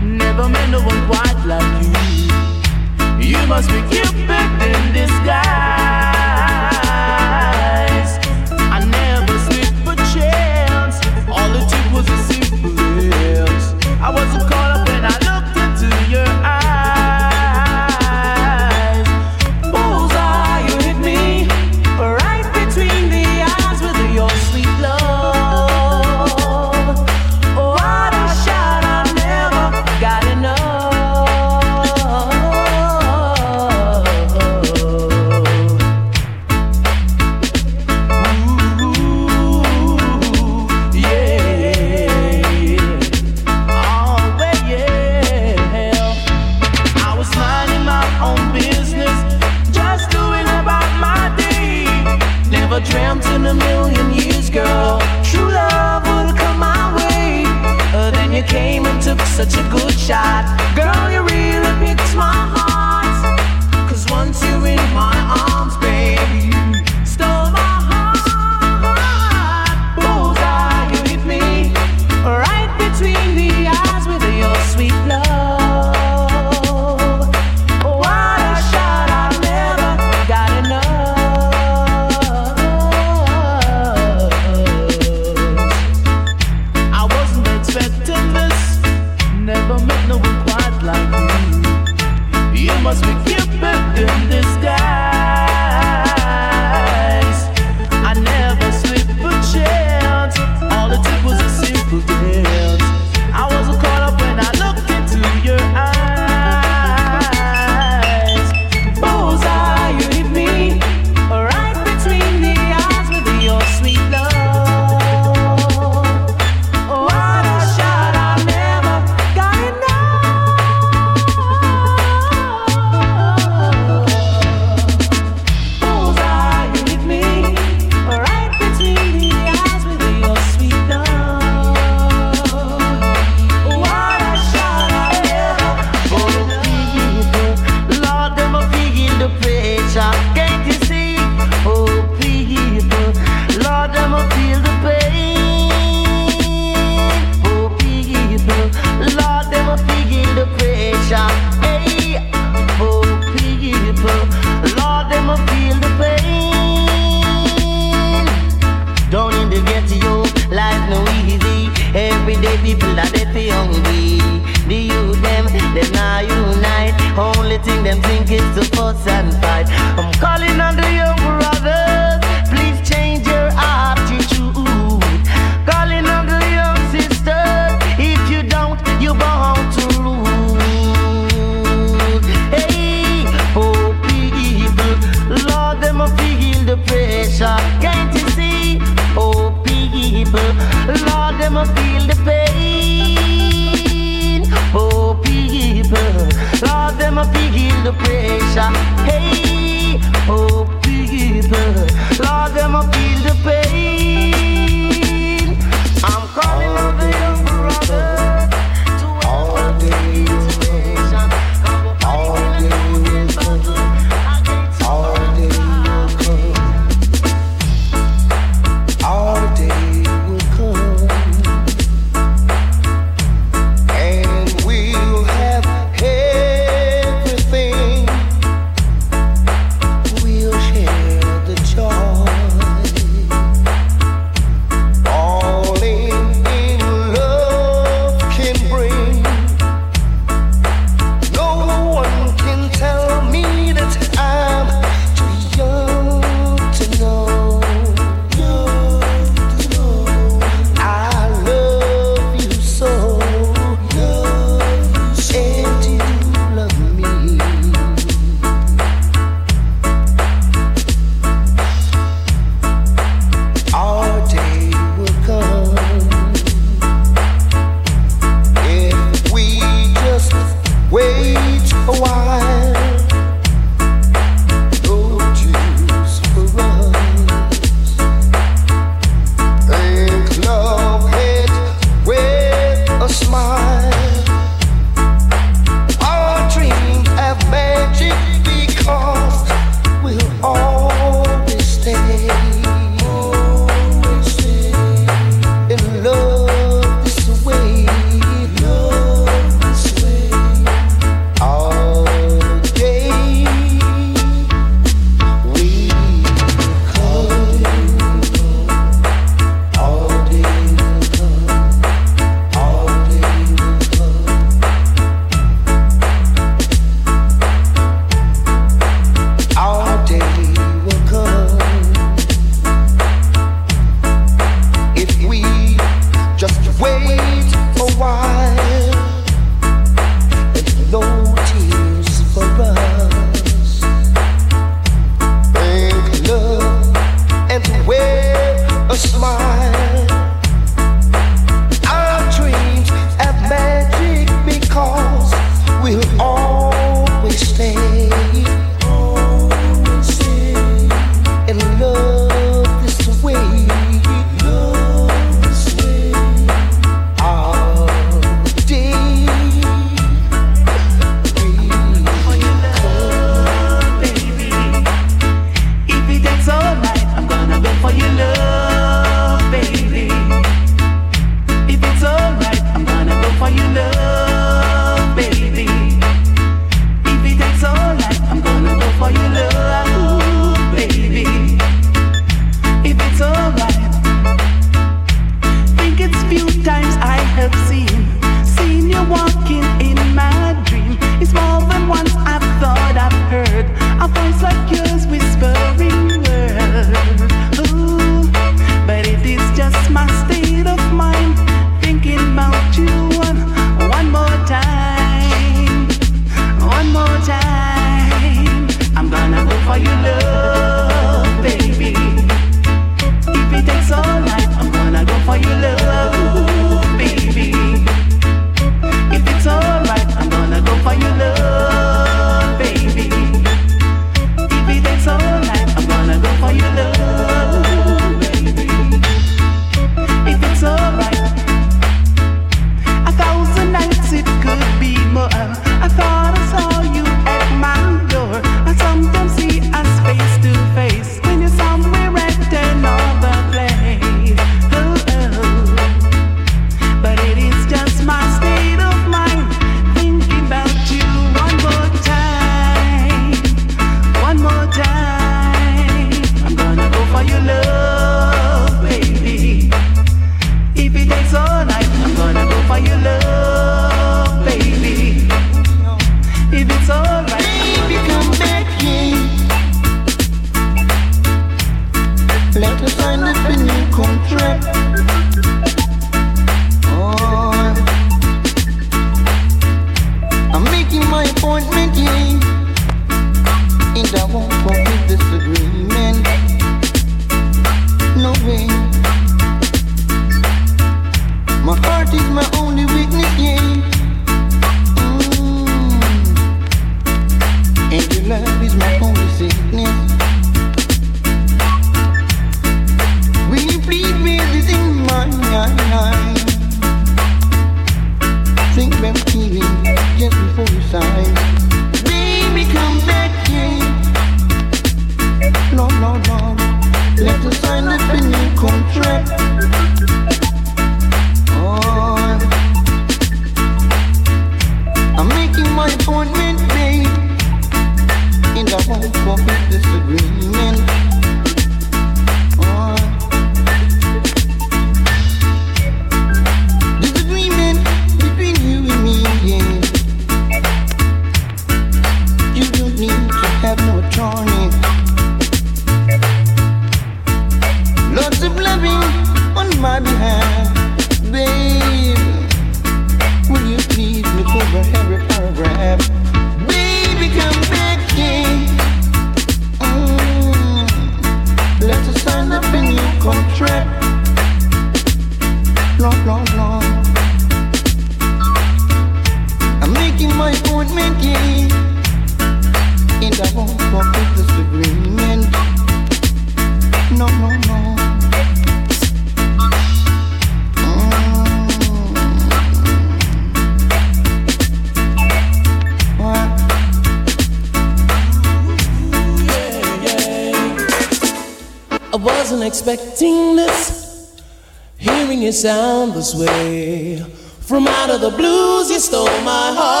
S21: sound this way. From out of the blues, you stole my heart.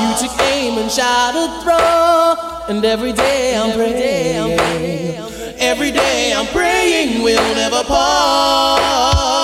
S21: You took aim and shot a throw. And every day I'm every praying.
S3: Day
S22: I'm
S23: praying. Every day I'm praying we'll never part.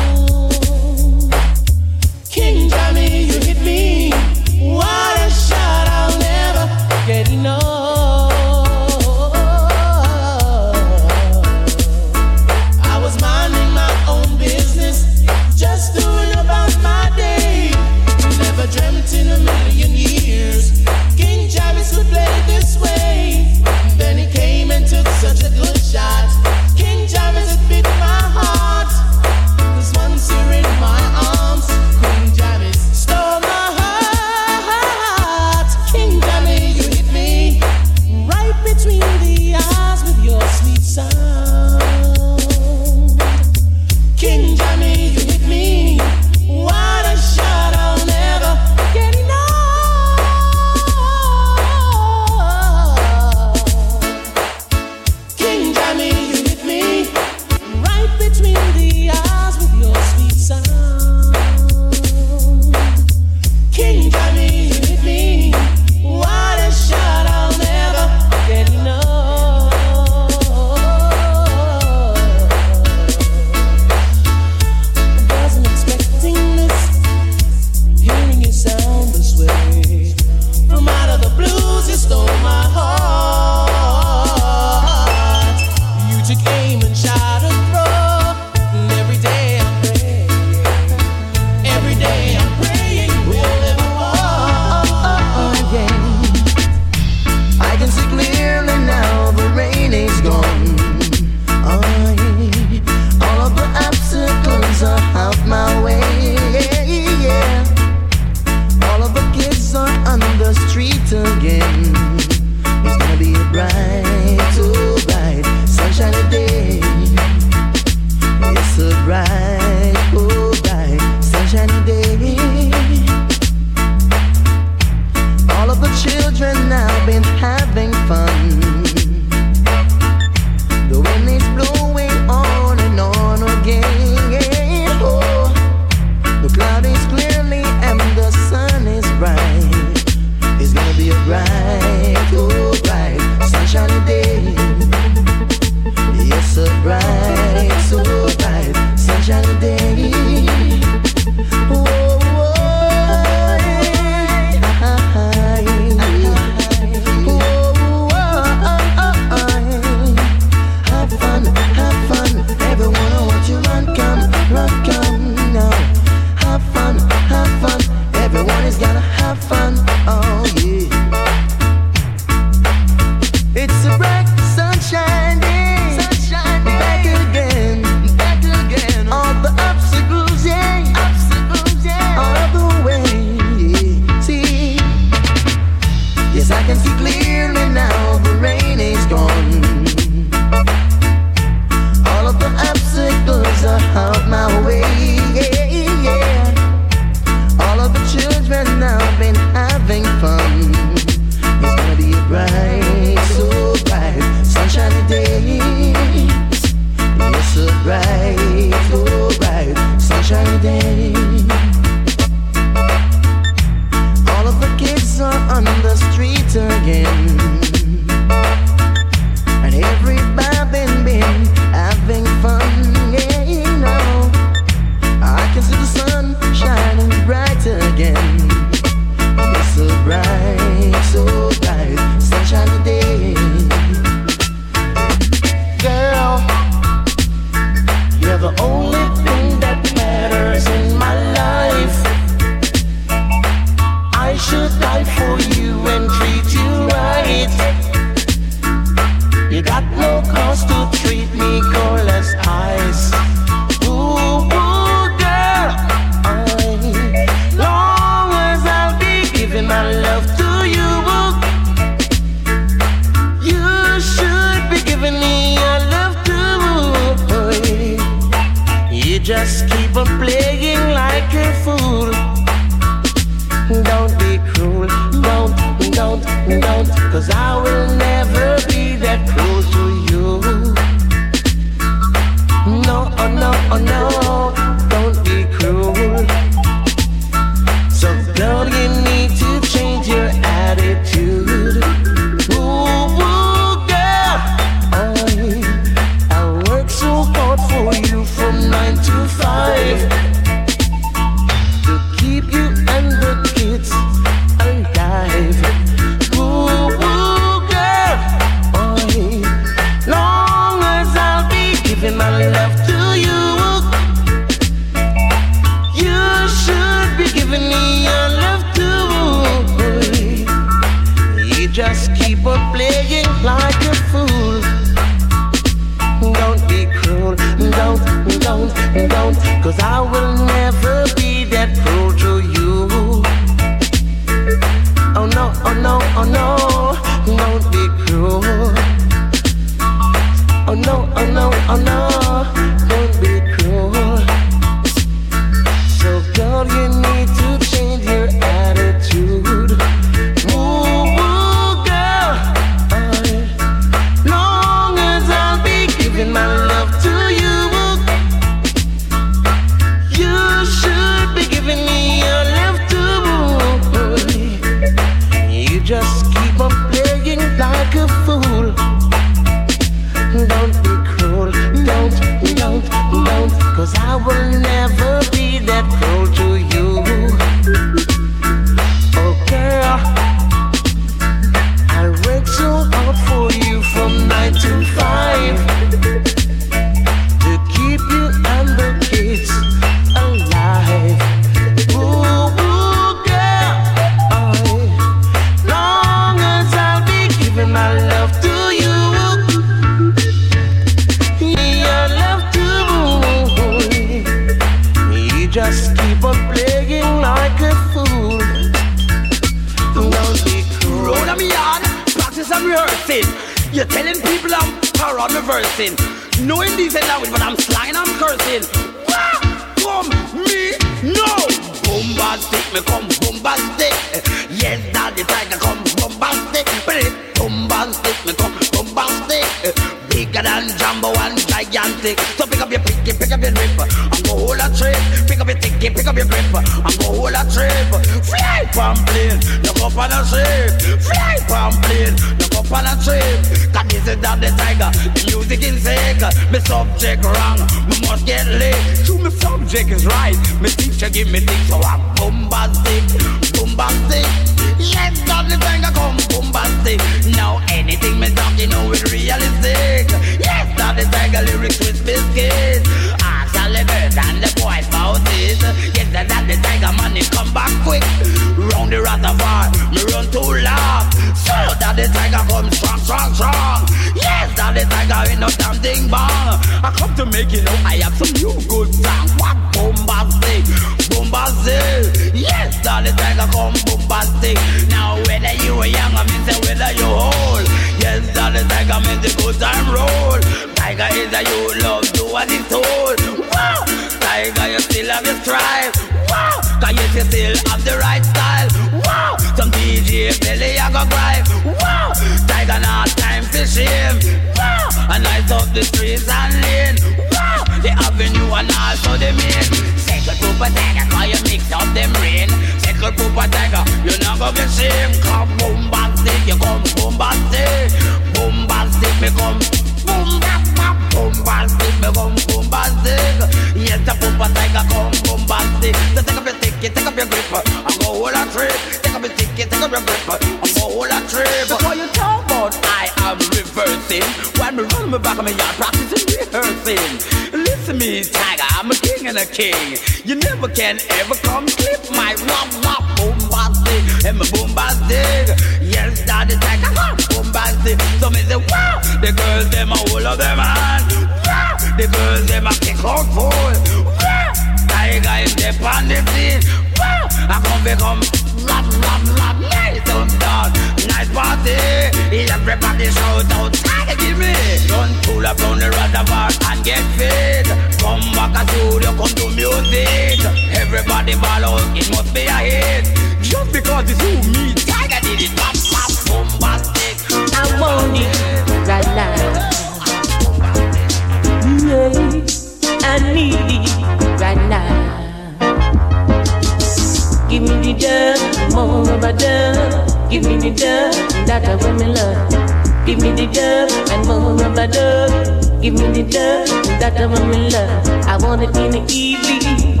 S8: Give me the
S24: dub, that will me love. Give me the dub and more of a dub. Give me the dub, that will me love. I want it in the evening.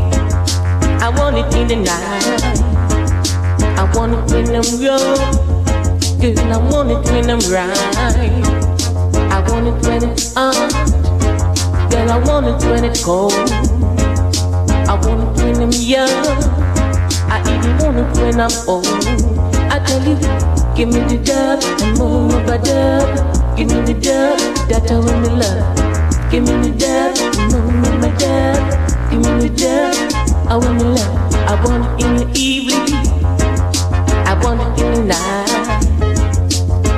S24: I want it in the night. I want it when I'm young. Girl, I want it when I'm right. I want it when it's on. Girl, I want it when it's cold. I want it when I'm young. I even want it when I'm old. I tell you, give me the dub and more of a dub. Give me the dub, that's how me love. Give me the dub and more of a dub. Give me the dub, I want me love. I want it in the evening. I want it in the night.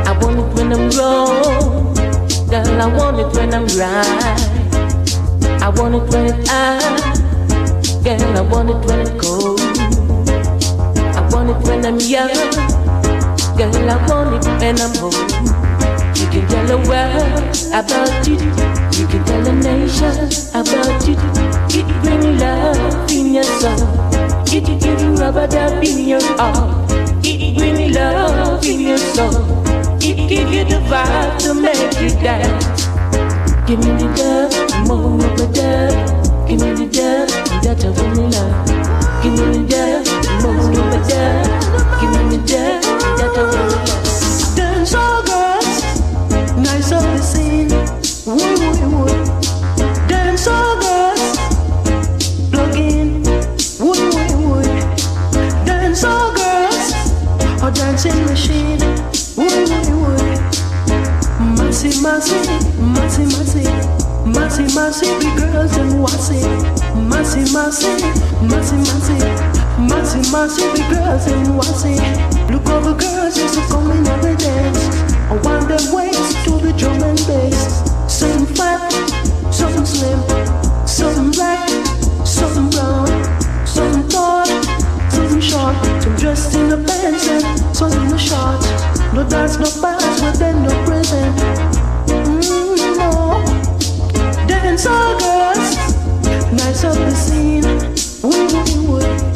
S24: I want it when I'm wrong. Girl, I want it when I'm right. I want it when it's high. Girl, I want it when it's cold. Want it when I'm young. Girl, I want it when I'm old. You can tell the world about it. You can tell the nation about it. It bring love in your soul. It give you rub-a-dub in your heart. It bring love in your soul. It give you the vibe to make you dance. Give me the dub, more a dub. Give me the dub, that's a woman love. Give me the dub, more of a dub. Give me that's a woman love.
S25: Dance all girls, nice of the scene. Woo woo woo. Dance all girls, plug in. Woo woo woo. Dance all girls, a dancing machine. Woo woo woo. Massy massy, massy massy, massy massy, the girls them wassy. Massy massy, massy massy, massy, the girls them wassy. Look the girls just coming every dance. I want them waist to the drum and bass. Some fat, some slim, some black, some brown, some tall, some short, some dressed in the pants and some in the shorts. No dance, no pass, but then no present. Mm, no. Dance all girls, nice of the scene. Woo, woo, woo.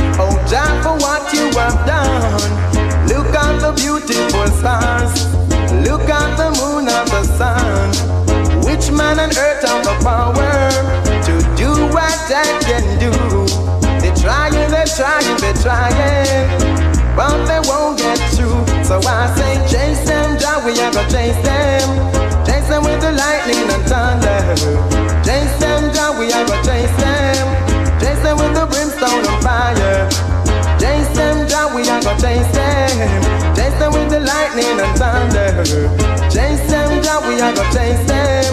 S3: Oh, for what you have done. Look at the beautiful stars. Look at the moon and the sun. Which man on earth have the power to do what I can do? They trying, they trying, they trying, but they won't get through. So I say, chase them, Jah, we are gonna chase them. Chase them with the lightning and thunder. Chase them, Jah, we gonna chase them. Chase them with the brimstone and fire. Them, Jah, we are gonna chase them. Chase them with the lightning and thunder. Chase them, Jah, we are gonna chase them.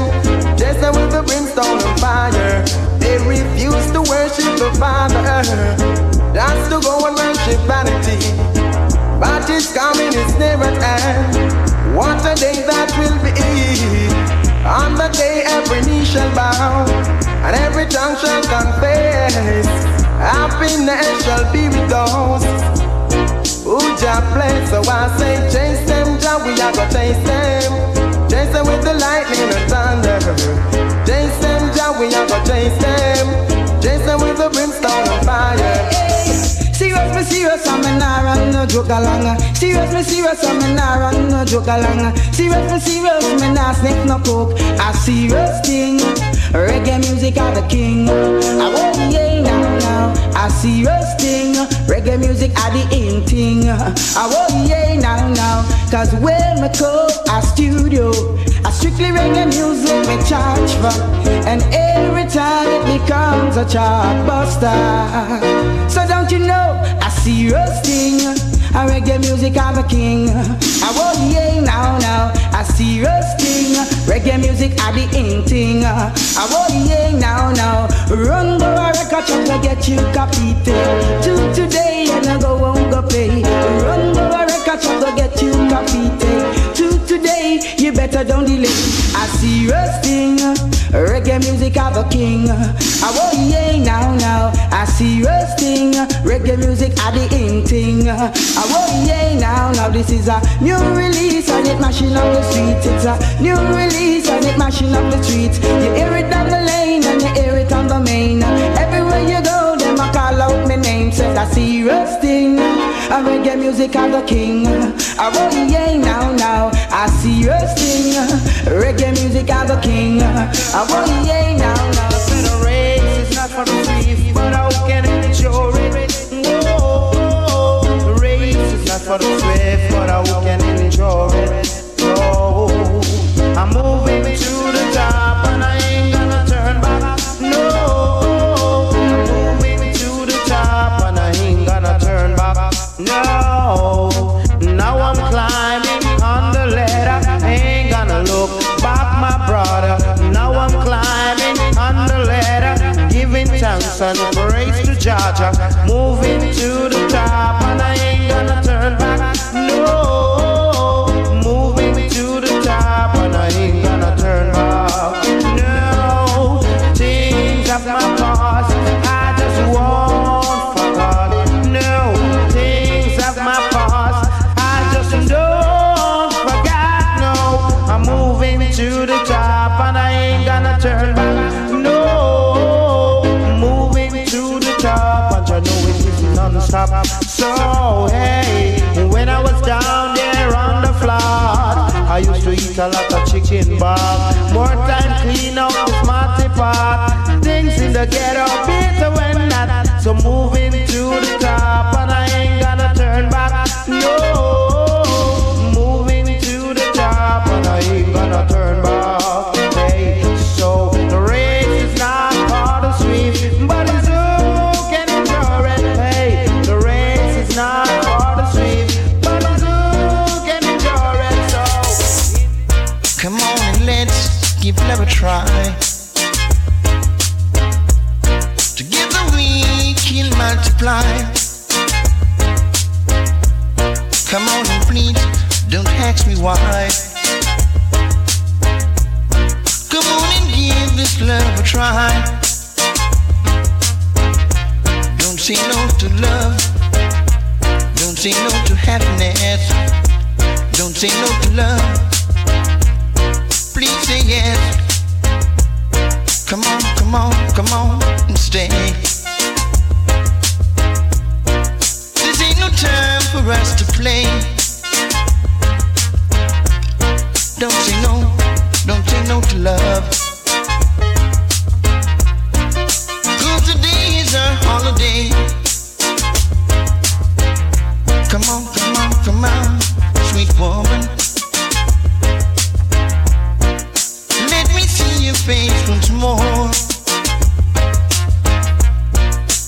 S3: Chase them with the brimstone and fire. They refuse to worship the Father. Just to go and worship vanity. But it's coming, it's near at hand. What a day that will be. On the day every knee shall bow and every tongue shall confess. Happiness shall be with those who Jah bless. So I say, chase them, Jah, we are gonna chase them. Chase them with the lightning and thunder. Chase them, Jah, we are gonna chase them. Chase them with the brimstone and fire.
S21: Serious me serious me nah run no joke along Serious me serious me nah run no joke along Serious me serious me nah sniff no coke A serious thing Reggae music are the king I won't yeah now A serious thing Reggae music are the in thing I won't yeah now now Cause when me come a studio I strictly reggae music me charge for And every time it becomes a chartbuster. So don't you know a serious thing? A reggae music have a king. I won't yeah now now a serious thing. Reggae music are the in thing. I won't yeah now now. Run go a record shop to get you copy. To today and I go won't go pay. Run go a record shop to get you copy. You better don't delay. A serious thing. Reggae music have a king. I won't yeah now now a serious thing. Reggae music are the in thing. I won't yeah now now this is a new release and it mashing up the streets. It's a new release and it mashing up the streets. You hear it down the lane and you hear it on the main. Everywhere you go, call out my name. Said a serious thing. A reggae music are the king. I won't oh, yeah now now a serious thing. Reggae music are the king. I won't oh, yeah now now.
S26: Said The race is not for the swift, but how can endure it? Whoa, race is not for the swift, but how can endure it? No, I'm moving and praise to Georgia. Moving to the top and I chicken bob. More time clean up the smarty pot. Things in the ghetto better
S12: let's give love a try. Together we can multiply. Come on and please, don't ask me why. Come on and give this love a try. Don't say no to love. Don't say no to happiness. Don't say no to love. Please say yes. Come on, come on, come on and stay. This ain't no time for us to play. Don't say no, don't say no to love. Cause today is our holiday. Come on, come on, come on, sweet woman. Your face once more.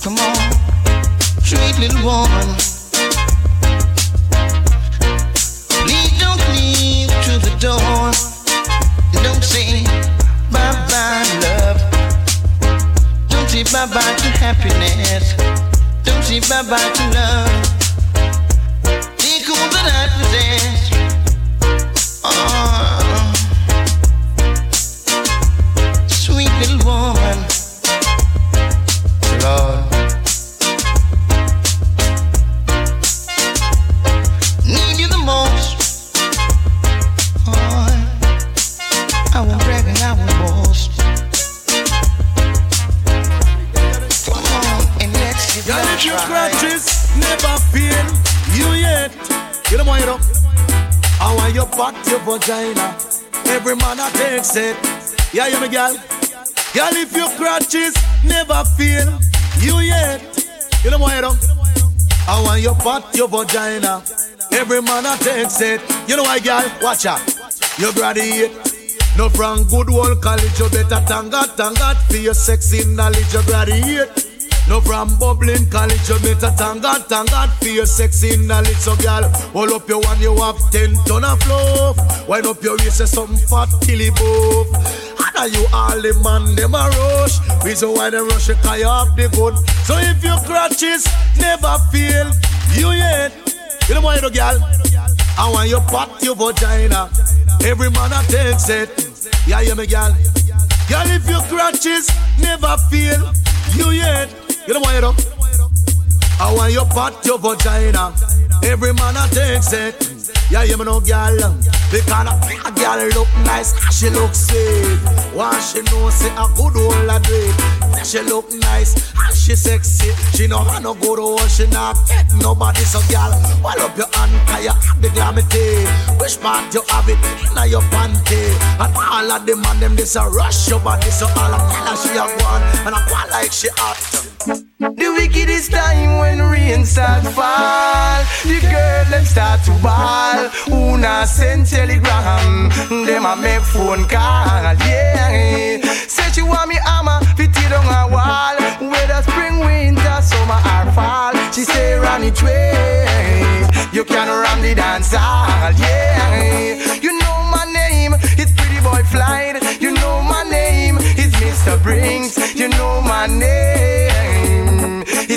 S12: Come on, sweet little woman. Please don't leave to the door. Don't say bye bye, love. Don't say bye bye to happiness. Don't say bye bye to love. Take all that I possess.
S27: Vagina. Every man I takes it. Yeah, you me girl. Girl, if your scratches never feel you yet, you know what know. I want your butt, your vagina. Every man I takes it. You know why, girl? Watch out. You graduate.
S7: No from good old college, you better thank God, thank God for your sexy knowledge, you graduate. No from bubbling college, you better thank God, thank God for your sexy knowledge. So, girl, hold up your one, you have ten ton of love. Wind up your waist, something fat it buff. And you all the man, them a rush. Reason why they rush, you you have the good. So if your crutches never feel, you yet. You know why you do, girl? I want you pat your vagina. Every man a takes it. Yeah, yeah, me, girl. Girl, if your crutches never feel, you yet. You know why you do? I want your butt, your vagina. Every man a takes it. Yeah, you know, girl. Because a, a girl look nice, she look sweet. Why she know say a good old a do. She look nice, and she sexy. She know how no good old, she not get nobody. So, girl, hold up your hand, cause you have the glamity. Which part you have it in your panty? And all of the man, them this a rush your body. So, all of them she a one, and I go like she hot.
S3: The wickedest time when rain start fall. The girl them start to ball. Who send telegram. Them a make phone call Yeah. Say she want me hammer Fit it on a wall. Whether spring, winter, summer or fall. She say run it way. You can run the dance hall Yeah. You know my name It's Pretty Boy Flight. You know my name It's Mr. Brinks You know my name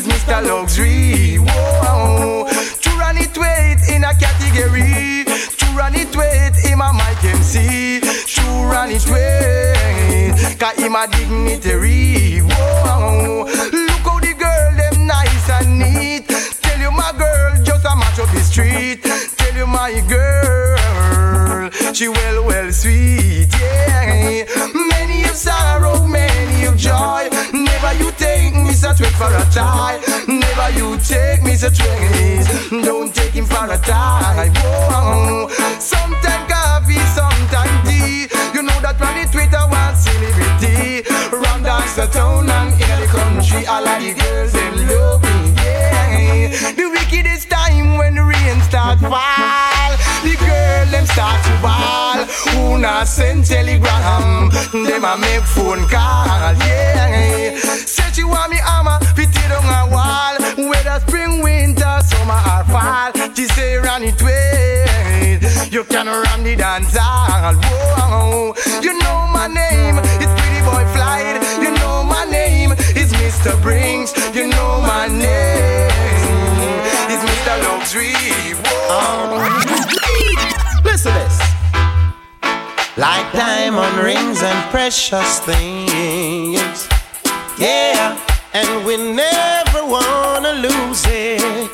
S3: It's Mr. Luxury. Whoa. To run it weight in a category. To run it weight in my mic MC To run it weight Cause him a dignitary. Whoa. Look how the girl them nice and neat. Tell you my girl just a match up the street. Tell you my girl She well well sweet yeah. Many of sorrow many of joy. Never you such wait for a tie Never you take me such ways Don't take him for a tie Whoa. Sometime coffee, sometime tea. You know that when the Twitter was celebrity. Ram dance the town and in the country All of the girls them love me. Yeah. The wickedest time when the rain start fall. The girl them start to ball. Who not send telegram? Them a make phone call. Yeah. She want me hammer Fit it on a wall Whether spring, winter, summer or fall She say run it way You can run the dance hall Whoa. You know my name It's Pretty Boy Flight You know my name It's Mr. Brinks You know my name It's Mr. Luxury Whoa. Listen to this like diamond rings and precious things. Yeah, and we never wanna lose it.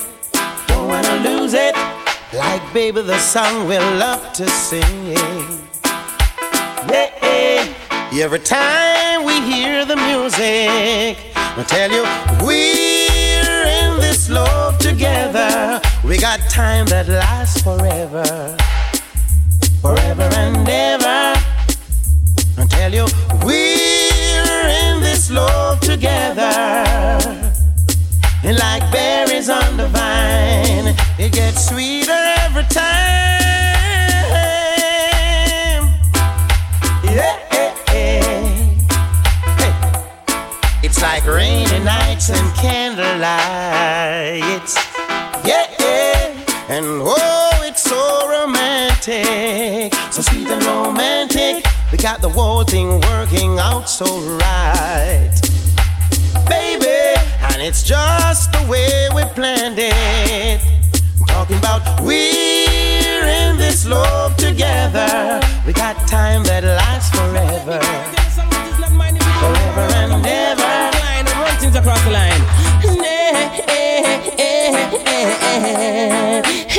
S3: Don't wanna lose it. Like baby, the song we love to sing. Yeah, every time we hear the music, I tell you we're in this love together. We got time that lasts forever forever and ever. I tell you, this love together. And like berries on the vine, it gets sweeter every time. Yeah. Hey. It's like rainy nights and candlelight. Yeah. And oh, it's so romantic, so sweet and romantic. We got the whole thing working out so right, baby. And it's just the way we planned it. I'm talking about we're in this love together. We got time that lasts forever, forever and ever.
S28: Run things across the line.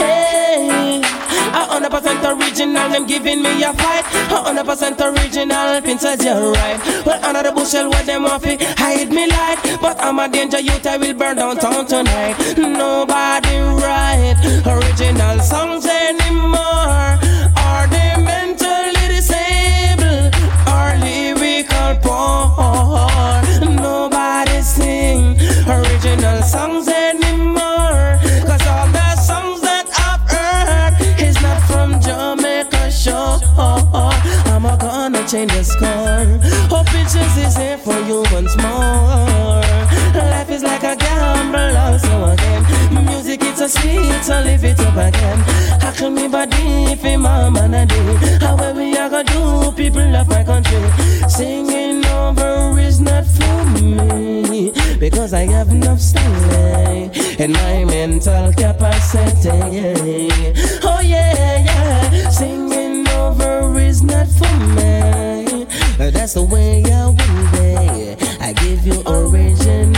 S28: A hundred percent original, them giving me a fight. Hundred percent original, princess, you're right. Well, under the bushel, what them want fi hide me like. But I'm a danger youth, I will burn down town tonight. Nobody right, original songs anymore. Are they mentally disabled? Or lyrical poor? Nobody sing original songs change your score. Hope it just is here for you once more. Life is like a gamble, so again. Music it's a sweet, so live it up again. can me body for mom mama a day. How will we are gonna do, people of my country? Singing over is not for me. Because I have enough style and my mental capacity. Oh yeah, yeah. Singing over not for me. That's the way I will be. I give you original.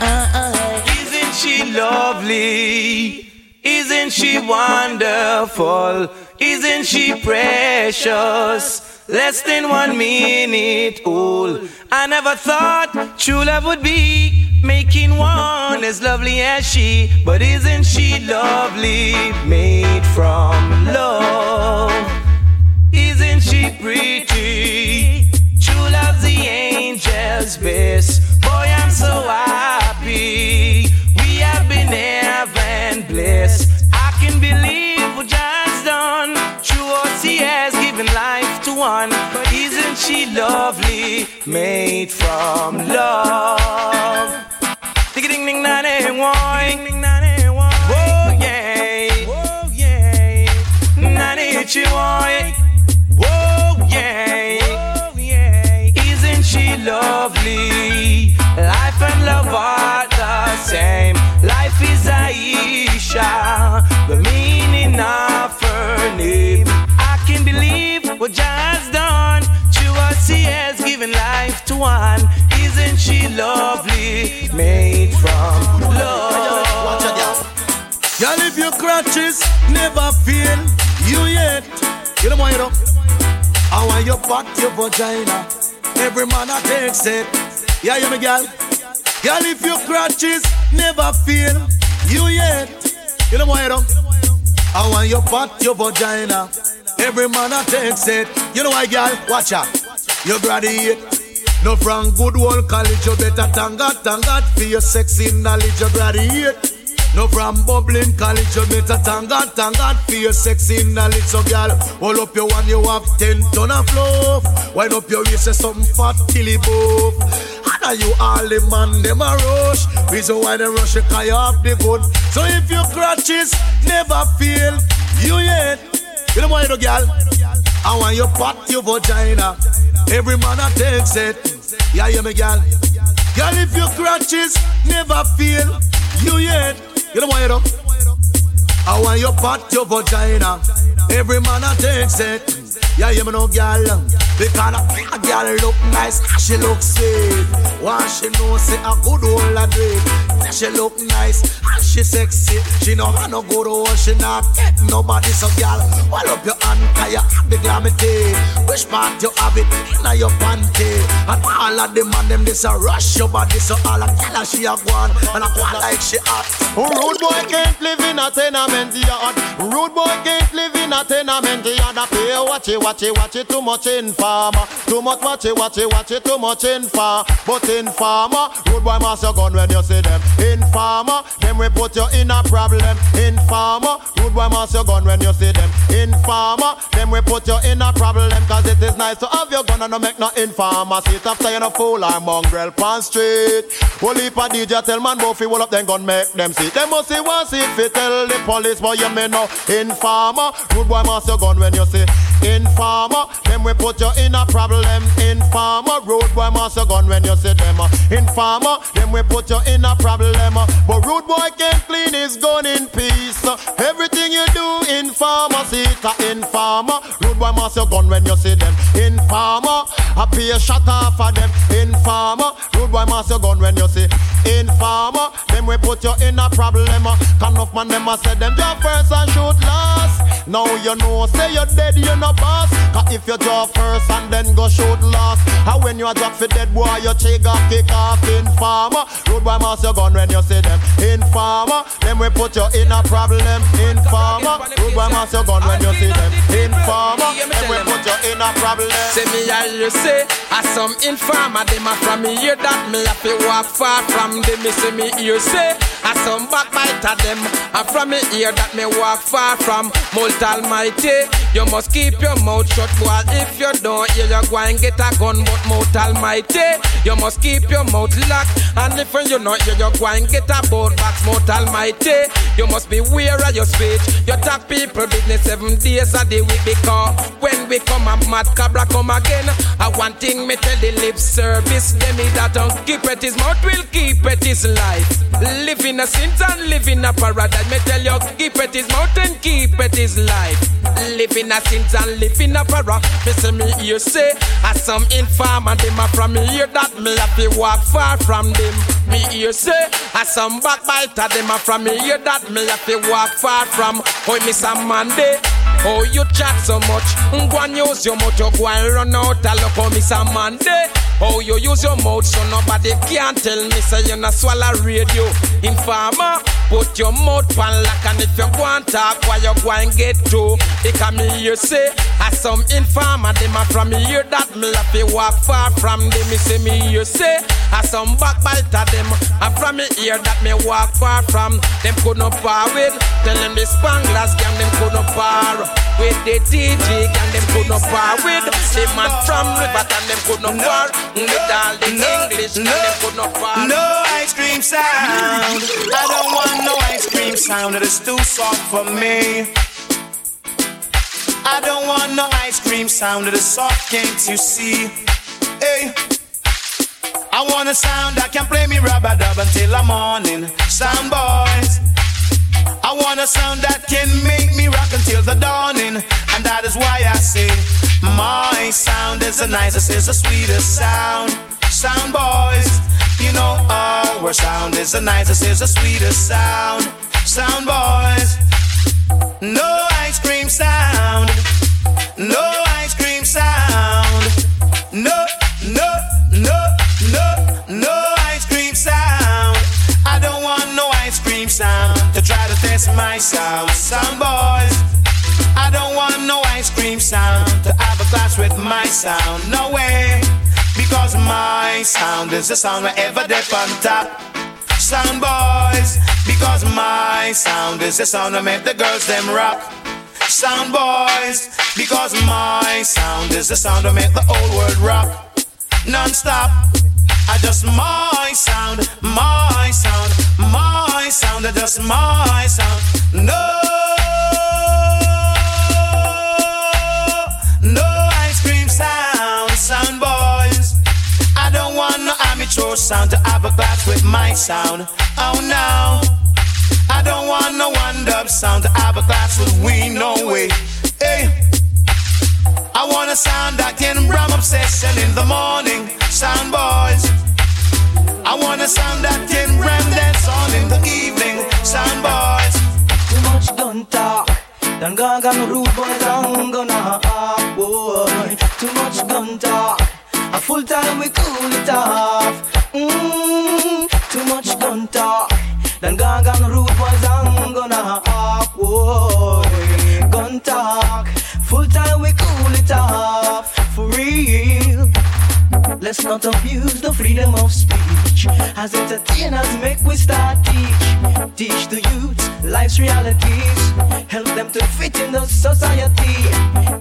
S28: Uh-uh.
S3: Isn't she lovely? Isn't she wonderful? Isn't she precious? Less than one minute old. I never thought true love would be making one as lovely as she. But isn't she lovely? Made from love. Isn't she pretty? True love's the angel's best. Boy, I'm so happy. We have been heaven blessed. I can believe what God's done. True us, He has given life to one. But isn't she lovely? Made from love. Ding ding ding na ding wine. Oh yeah. Oh yeah. Na ding chi wine. Whoa, yeah. Isn't she lovely? Life and love are the same. Life is Aisha, ah, the meaning of her name. I can believe what has done. To us, He has given life to one. Isn't she lovely? Made from love.
S29: Girl, if your crutches never fail you yet, you know what you know? I want you back your vagina. Every man I takes it. Yeah, yeah, me girl. Girl, if your crutches never fail you yet, you know what you know? I want you back your vagina. Every man I takes it. You know why, girl? Watch out. You graduate. No from good old college, you better thank God, thank God for your sexy knowledge, you graduate. No from bubbling college, you better thank God, thank God for your sexy knowledge. So, girl, hold up your one, you have ten ton of love. Wind up your waist, say something fat till buff. And are you all the man, them a rush. Reason why they rush, you cause you have the good. So if your crutches never feel you yet, you know what you do, girl? I want your pat your vagina. Every man a takes it. Yeah, yeah, me girl. Girl, if your crutches never feel you yet, you know what you do? I want your pat your vagina. Every man a takes it. Yeah, yeah, me know, girl. Because a girl look nice, she look sweet. One she know say a good old a drink. She look nice and she sexy. She know how no good old, she not get nobody. So girl, hold up your hand, you have the glamity. Which part you have it in your panty? And all of them and them this a rush your body. So all of girl she a gone and a go like she hot.
S7: Oh, rude boy can't live in a tenement. Rude boy can't live in a tenement yard. I pay watch it, watch it, watch it too much in farmer. Too much watch it, watch it, watch it too much in farm. But in farmer, rude boy must your gun when you see them. In farmer, them we put you in a problem. In farmer, rude boy must your gun when you see them. In farmer, them we put you in a problem. Cause it is nice to have your gun and no make no informer. Sit after you no fool or mongrel pan street. Holy pa DJ tell man Buffy roll up then gun make them see. Them must see once if it tell the police but you may know. Informer, rude boy must your gun when you see. Informer, them we put you in a problem. Informer, rude boy must your gun when you see them. Uh. Informer, them we put you in a problem. Uh. But rude boy can't clean his gun in peace. Uh. Everything you do, informer, see it a informer. Rude boy must your gun when you see them. Informer, I pay a shot off of them. Informer, rude boy must your gun when you see. Informer, them we put you in a problem. Can enough man them a say them draw first and shoot. Now you know, say you're dead, you no boss. Cause if you draw first and then go shoot last. How when you a drop for dead boy, you take a kick off. in Informer, rude boy must your gun when you see them. Informer, them we put you in a problem. Informer, rude boy must your gun when you see them. Informer, them we put you in a problem.
S30: Say me I you say, as some informer, them a from me hear that me have to walk far from them. Me say me hear say, as some backbiter them, a from me hear that me walk far from Mult Almighty.
S31: You must keep your mouth shut, boy. If you don't, you go and get a gun, but mouth almighty. You must keep your mouth locked. And if you not, you go and get a boat box, mouth almighty. You must be aware of your speech. You talk people business seven days a day week because when we come a mad cabra come again. I one thing me tell the lip service, them me that don't keep it his mouth will keep it his life. Live in a sins and live in a paradise. Me tell you keep it his mouth and keep it his life. Live in a sins and living in a para. Me say me you say, as some informer them a from me hear that me have to walk far from them. Me hear say, as some backbiter them a from me hear that me have to walk far from. Oh, Miss Monday. Oh, you chat so much. Go and use your mouth, you go and run out a look on Monday. Oh, you use your mouth so nobody can tell me say you not swallow radio. Informer, put your mouth pan lock and if you and talk, why you go and get to? It Because me hear say, as some informer, them a from me hear that me have to walk far from them. Me say me hear say, as some backbiter them, a from me hear that me walk far from. Them could not par with, tell them the Spanglers gang, them could not par with the TG gang, them could not par with. The man from Riverton, them could not par with all the English gang, them could not par.
S32: No ice cream sound. I don't want no ice cream sound. It is too soft for me. I don't want no ice cream sound. It is soft, can't you see? Hey. I want a sound that can play me rub-a-dub until the morning. Sound boys. I want a sound that can make me rock until the dawning. And that is why I say, my sound is the nicest, is the sweetest sound. Sound boys. You know our sound is the nicest, is the sweetest sound. Sound boys. No ice cream sound. No ice cream sound. No, no, no, no, no ice cream sound. I don't want no ice cream sound to try to test my sound. Sound boys. I don't want no ice cream sound to have a class with my sound. No way. Because my sound is the sound wherever they on top. Sound boys, because my sound is the sound that make the girls them rock. Sound boys, because my sound is the sound that make the whole world rock. Non-stop. I just my sound, my sound, my sound, I just my sound. No no sound to have a class with my sound. Oh no, I don't want no one dub sound to have a class with we no way. Hey. I want a sound that can ram obsession in the morning, sound boys. I want a sound that can ram dance on in the evening, sound boys.
S3: Too much gun talk, done gaga no rude boys I'm gonna hop, boy. Too much gun talk, a full time we cool it off. Mm, Let's not abuse the freedom of speech. As entertainers, make we start teach. Teach the youth life's realities. Help them to fit in the society.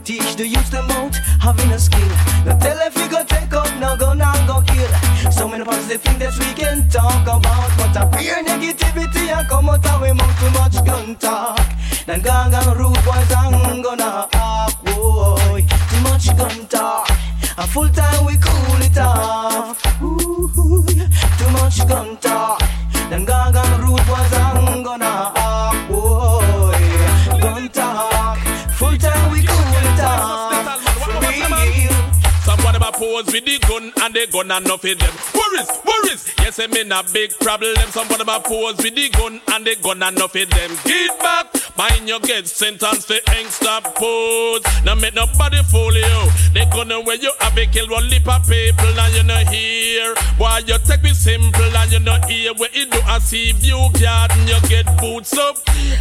S3: Teach the youth the mouth having a skill. No tell if we go take up, no go now go kill. So many positive things that we can talk about. But a pure negativity and come out of we mouth too much gun talk. Then gang and rude boys I'm gonna boy. Too much gun talk. A full time we cool it off. Ooh, too much gun talk. Them gang and rude boys I'm gonna
S33: pose with the gun and the gun and of them. Worries, worries. Yes, I mean a big problem. Some of them pose with the gun and the gun and of them. Get back. Mind you get sentenced to stop pose. Now make nobody fool you. They gonna where you have a kill one lip of people and you not hear. Why you take me simple and you not hear where you do a see view garden you get boots up.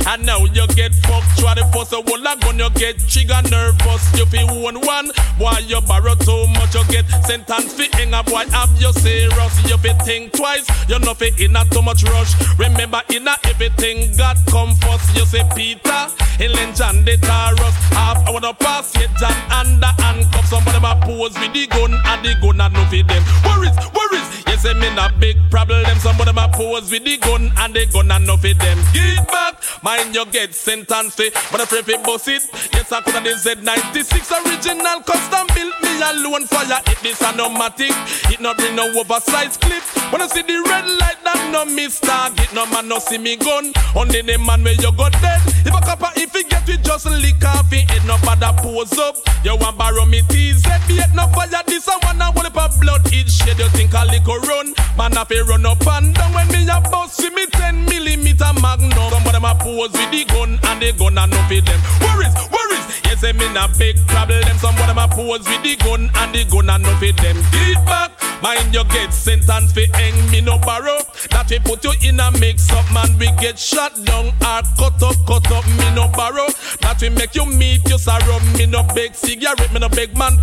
S33: And now you get fucked. Try to force a wall gun you get trigger nervous. You feel one one. Why you borrow too much you get sentenced for hang up. Why have you serious? You feel think twice. You know fi in a too much rush. Remember in a everything God come first. You say Peter, Ellen John the Taurus. Half I wanna pass it John under handcuffs. Somebody ma pose with the gun and the gun and no for them. Worries, worries. Yes, I'm in a big problem. Some Somebody ma pose with the gun and the gun and no for them. Get back, mind you get sentenced. But if you bust it, yes I coulda the Z96 original custom built me alone fire. It this anomatic. It not bring no oversized clip. When I see the red light, that no miss target. No man no see me gun. Only the man where you got dead. If a copper, if he get it, just lick off it. Head no bother pose up. You want borrow me TZ, be it no fire. This I wanna a blood. It shed. You think I a little run? Man, I fi run up and down when me a bust. See me 10 millimeter magnum. Some of them a pose with the gun and the gun and no for them. Worries, worries. Yes, I'm in a big problem. Some of them a pose with the gun and the gun and no for them. Get back. Mind you get sentenced for hang me no borrow. That we put you in a mix up, man. We get shot down or cut up, cut up. Me no borrow. That we make you meet your sorrow. Me no big cigarette, me no big man.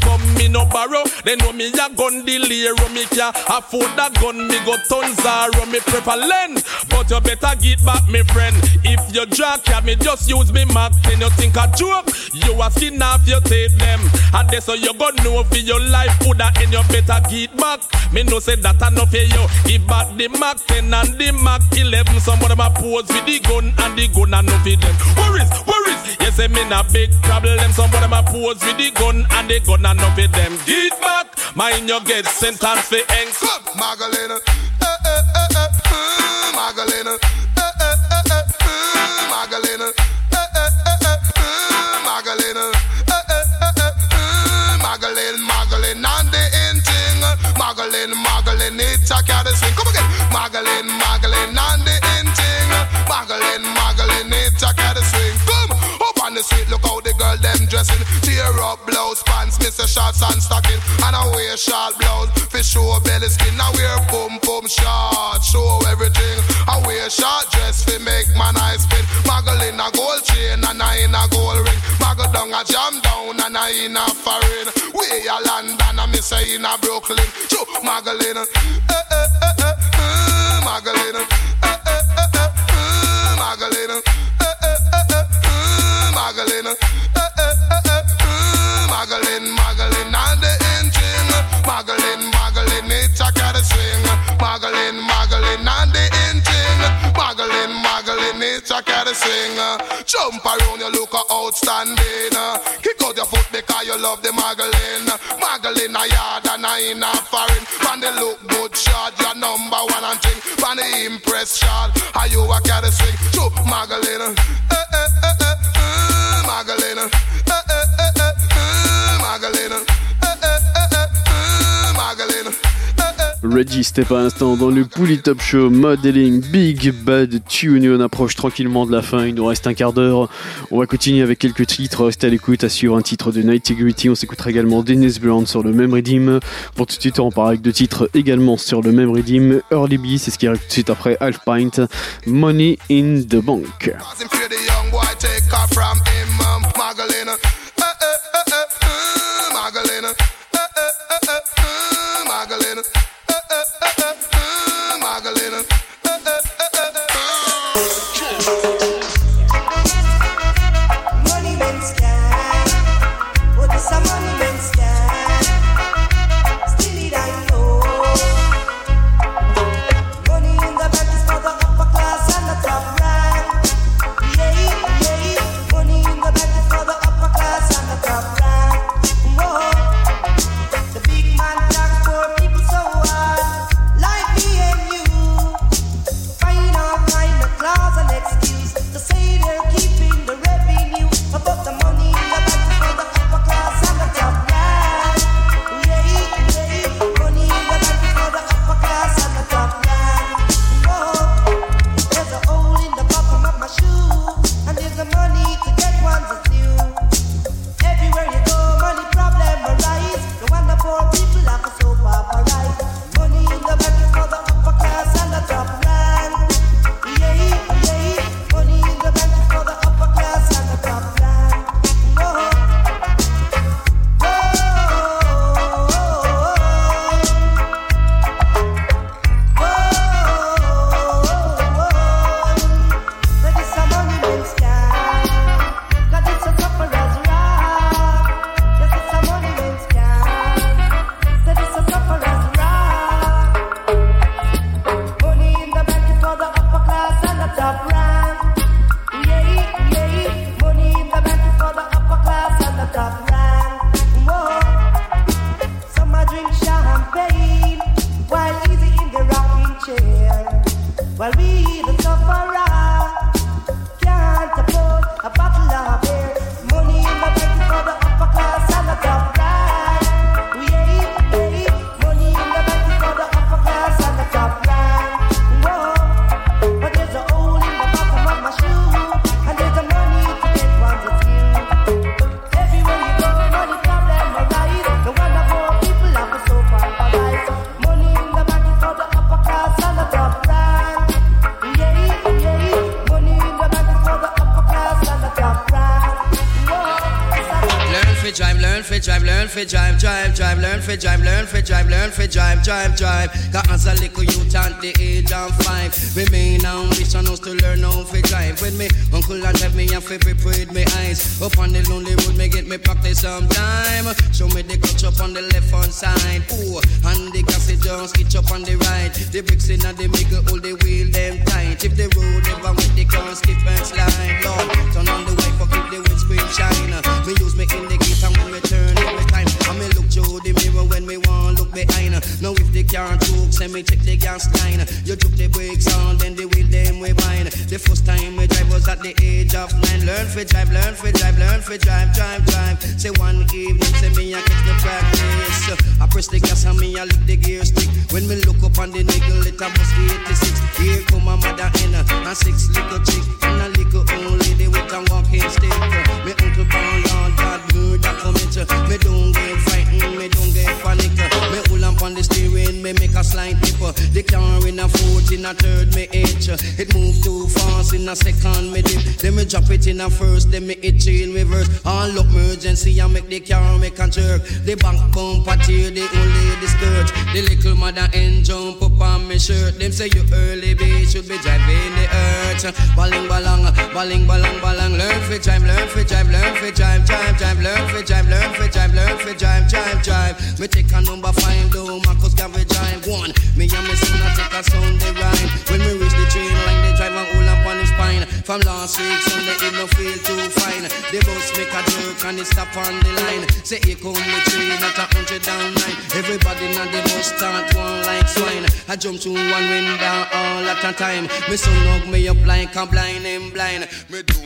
S33: Come me no borrow. They know me a gun delay. Me can afford that gun. Me go tons zero. Me prefer lens. But you better get back, me friend. If you jack at me, just use me mark. Then you think a joke. You a skin off, you take them. And that's so you go know for your life. Put that in your better get back. Me no say that enough for you. Give back the Mac 10 and the Mac 11. Some of them a pose with the gun and the gun enough for them. Worries, worries. Yes, I mean a big problem. Some of them pose with the gun and the gun enough for them. Get back. Mind you get sentenced for.
S34: Magdalena. Eh, eh, eh, eh, mm, Magdalena. Eh, eh, eh, eh, mm, Magdalena. Eh, eh, eh, eh, mm, Magdalena. Eh, eh, eh, eh, mm, Magdalene, Magdalene, and the ending. Magdalene, Magdalene, it's a cat. Come again. Magdalene, Magdalene, and the ending. Magdalene, Magdalene, it's a cat. Come up on the street, look them dressing. Tear up blouse, pants, miss a shots and stocking. And I wear short blouse, for show belly skin. I wear boom boom short, show everything. I wear short dress, for make man eyes spin. Maggle in a gold chain and I in a gold ring. Maggle down a jam down and I in a foreign. We a London and me say in a Brooklyn. True, Magdalena. Eh, eh, eh, eh, eh. Eh, eh, eh, eh, eh, Magdalena. Eh, eh, eh, eh, cat swing. Jump around, you look outstanding. Kick out your foot because you love the Magdalene. Magdalene, a yard and a in a foreign. Man, they look good shot, you're number one and thing. Man, they impress shot. Are you a cat swing? True, Magdalene. Eh, eh, eh, eh, eh, Magdalene. Eh, eh, eh, eh, eh, Magdalene. Eh, eh, eh, eh, eh, Magdalene.
S2: Reggie, c'était pas un instant dans le Pouli Top Show Modeling Big Bad Tune. On approche tranquillement de la fin. Il nous reste un quart d'heure. On va continuer avec quelques titres. Restez à l'écoute. À suivre un titre de Night Integrity. On s'écoutera également Dennis Brown sur le même rythme. Pour tout de suite, on part avec deux titres également sur le même rythme. Early B, c'est ce qui arrive tout de suite après Half Pint. Money in the Bank.
S3: time drive. Got as a little youth at the age of five, we main ambition us to learn how to drive. With me, uncle and help me and fi prepared me eyes. Up on the lonely road, me get me practice sometimes. a first, then me it chain reverse. All up emergency I make the car make a jerk. The bank come party, the only the scourge. The little mother and jump up on me shirt. Them say you Early B should be driving the earth. Balling balang, balling balang balang. Learn for time, learn for time, learn for time, time, drive, learn for time, learn for time, learn for drive, drive, drive. Me take a number five, though, Marcus Garage, I'm one. Me and me son, I take a Sunday rhyme. When me reach from last week, Sunday, it no feel too fine. The bus make a jerk and it stop on the line. Say it come the three, not a hundred down nine. Everybody now the bus start one like swine. I jump to one window all at a time. Me son hug me up like a blind and blind. Me do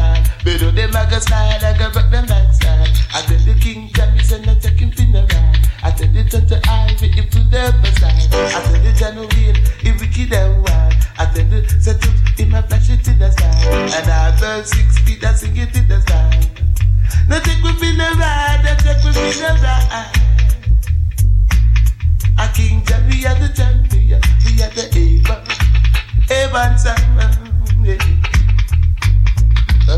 S35: a
S36: slide. Below them a go slide. I go back them backside. I tell the King Jammy send a take him ride. I tell the Tante Ivy if you never side. I tell the January if we kid them wild. I tell the settle in my flash it in the sky. And I burn six feet and sing it in the sky. No take we fin ride. No take we fin ride. A King Jammy we are the champion. We are the. Ava and Simon. Yeah.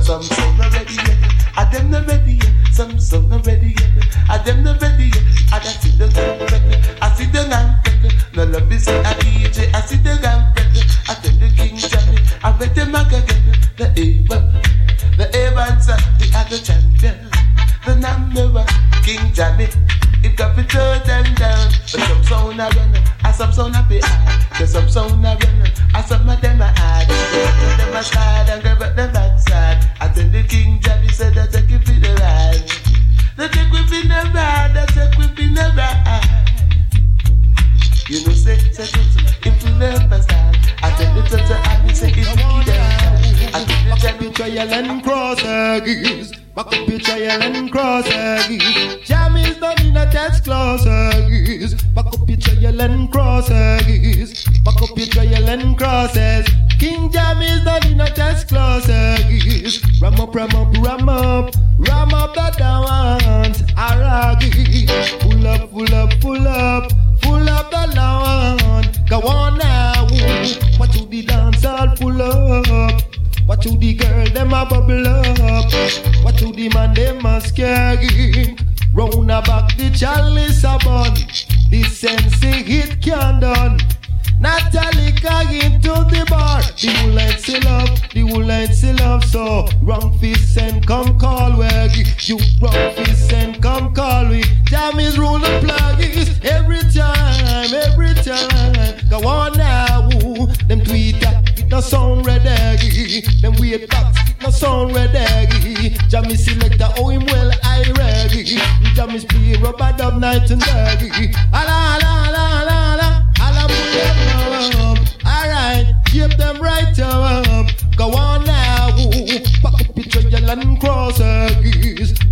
S36: Some song not ready yet. Are them not ready yet? Some song not ready yet. Are them not ready yet? I just see the gun better. I see the gun better. No love is a DJ. I see the gun better. I tell the King Jammy. I bet the maga get the Ava. The Ava and son. We are champion. The number. King Jammy. If got to throw them down. But some sound a runner. And some sound a be hard. Cause some sound a runner. And some of them are hard. Them are slide and grab at the backside. I tell the King Jammy said that take it for the ride. The take we in the ride. The take we in the ride. You know say, say, you never stand. I tell the Tata I be say keep them. I tell the Johnny
S26: trial and cross eggs. Back up your trial and cross eggs. Jammy's done in a test class eggs. Back up your trial and cross eggs. Back up your trial and crosses. King Jammy's done in a test class eggs. Ram up, ram up, ram up. Ram up the dance. Aragi. Pull up, pull up, pull up. Full up the lawn. Go on now. What to the dance all full up. What to the girl, them a bubble up. What to the man, them a scary. Round about the chalice a bun. The sense hit can done. Natalie into the bar. The whole light still up, the whole still up. So wrong fist and come call where you wrong fist and come call we. Jammy's rule the pluggies every time, every time. Go on now, no sound ready. Them weird box no sound ready. Jammy's selector oh him well I ready. Jammy's play rub-a-dub night and day. Ala ala ala ala ala. Ala pull up. Alright, keep them right up. Go on now. Back up your and cross eggs. Back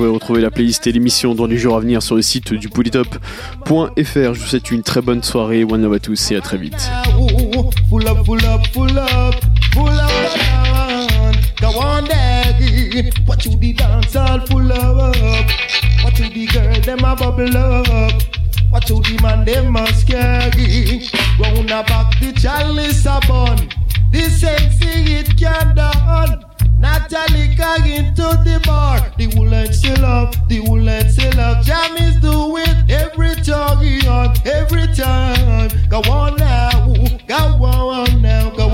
S2: pouvez retrouver la playlist et l'émission dans les jours à venir sur le site du polytop.fr. Je vous souhaite une très bonne soirée. One love à tous et à très vite.
S26: Ooh, Full up, full up, full up, full up, on. Go on, daggy. What you the dance all full up? What you the girl them a bubble up? What you the man them a scaggy? Round a back the chalice a bun. This sexy it can done. Natalie Coggin to the bar. The woollen still up, the woollen still up. Jammy's do it every on every time. Go on now, go on now, go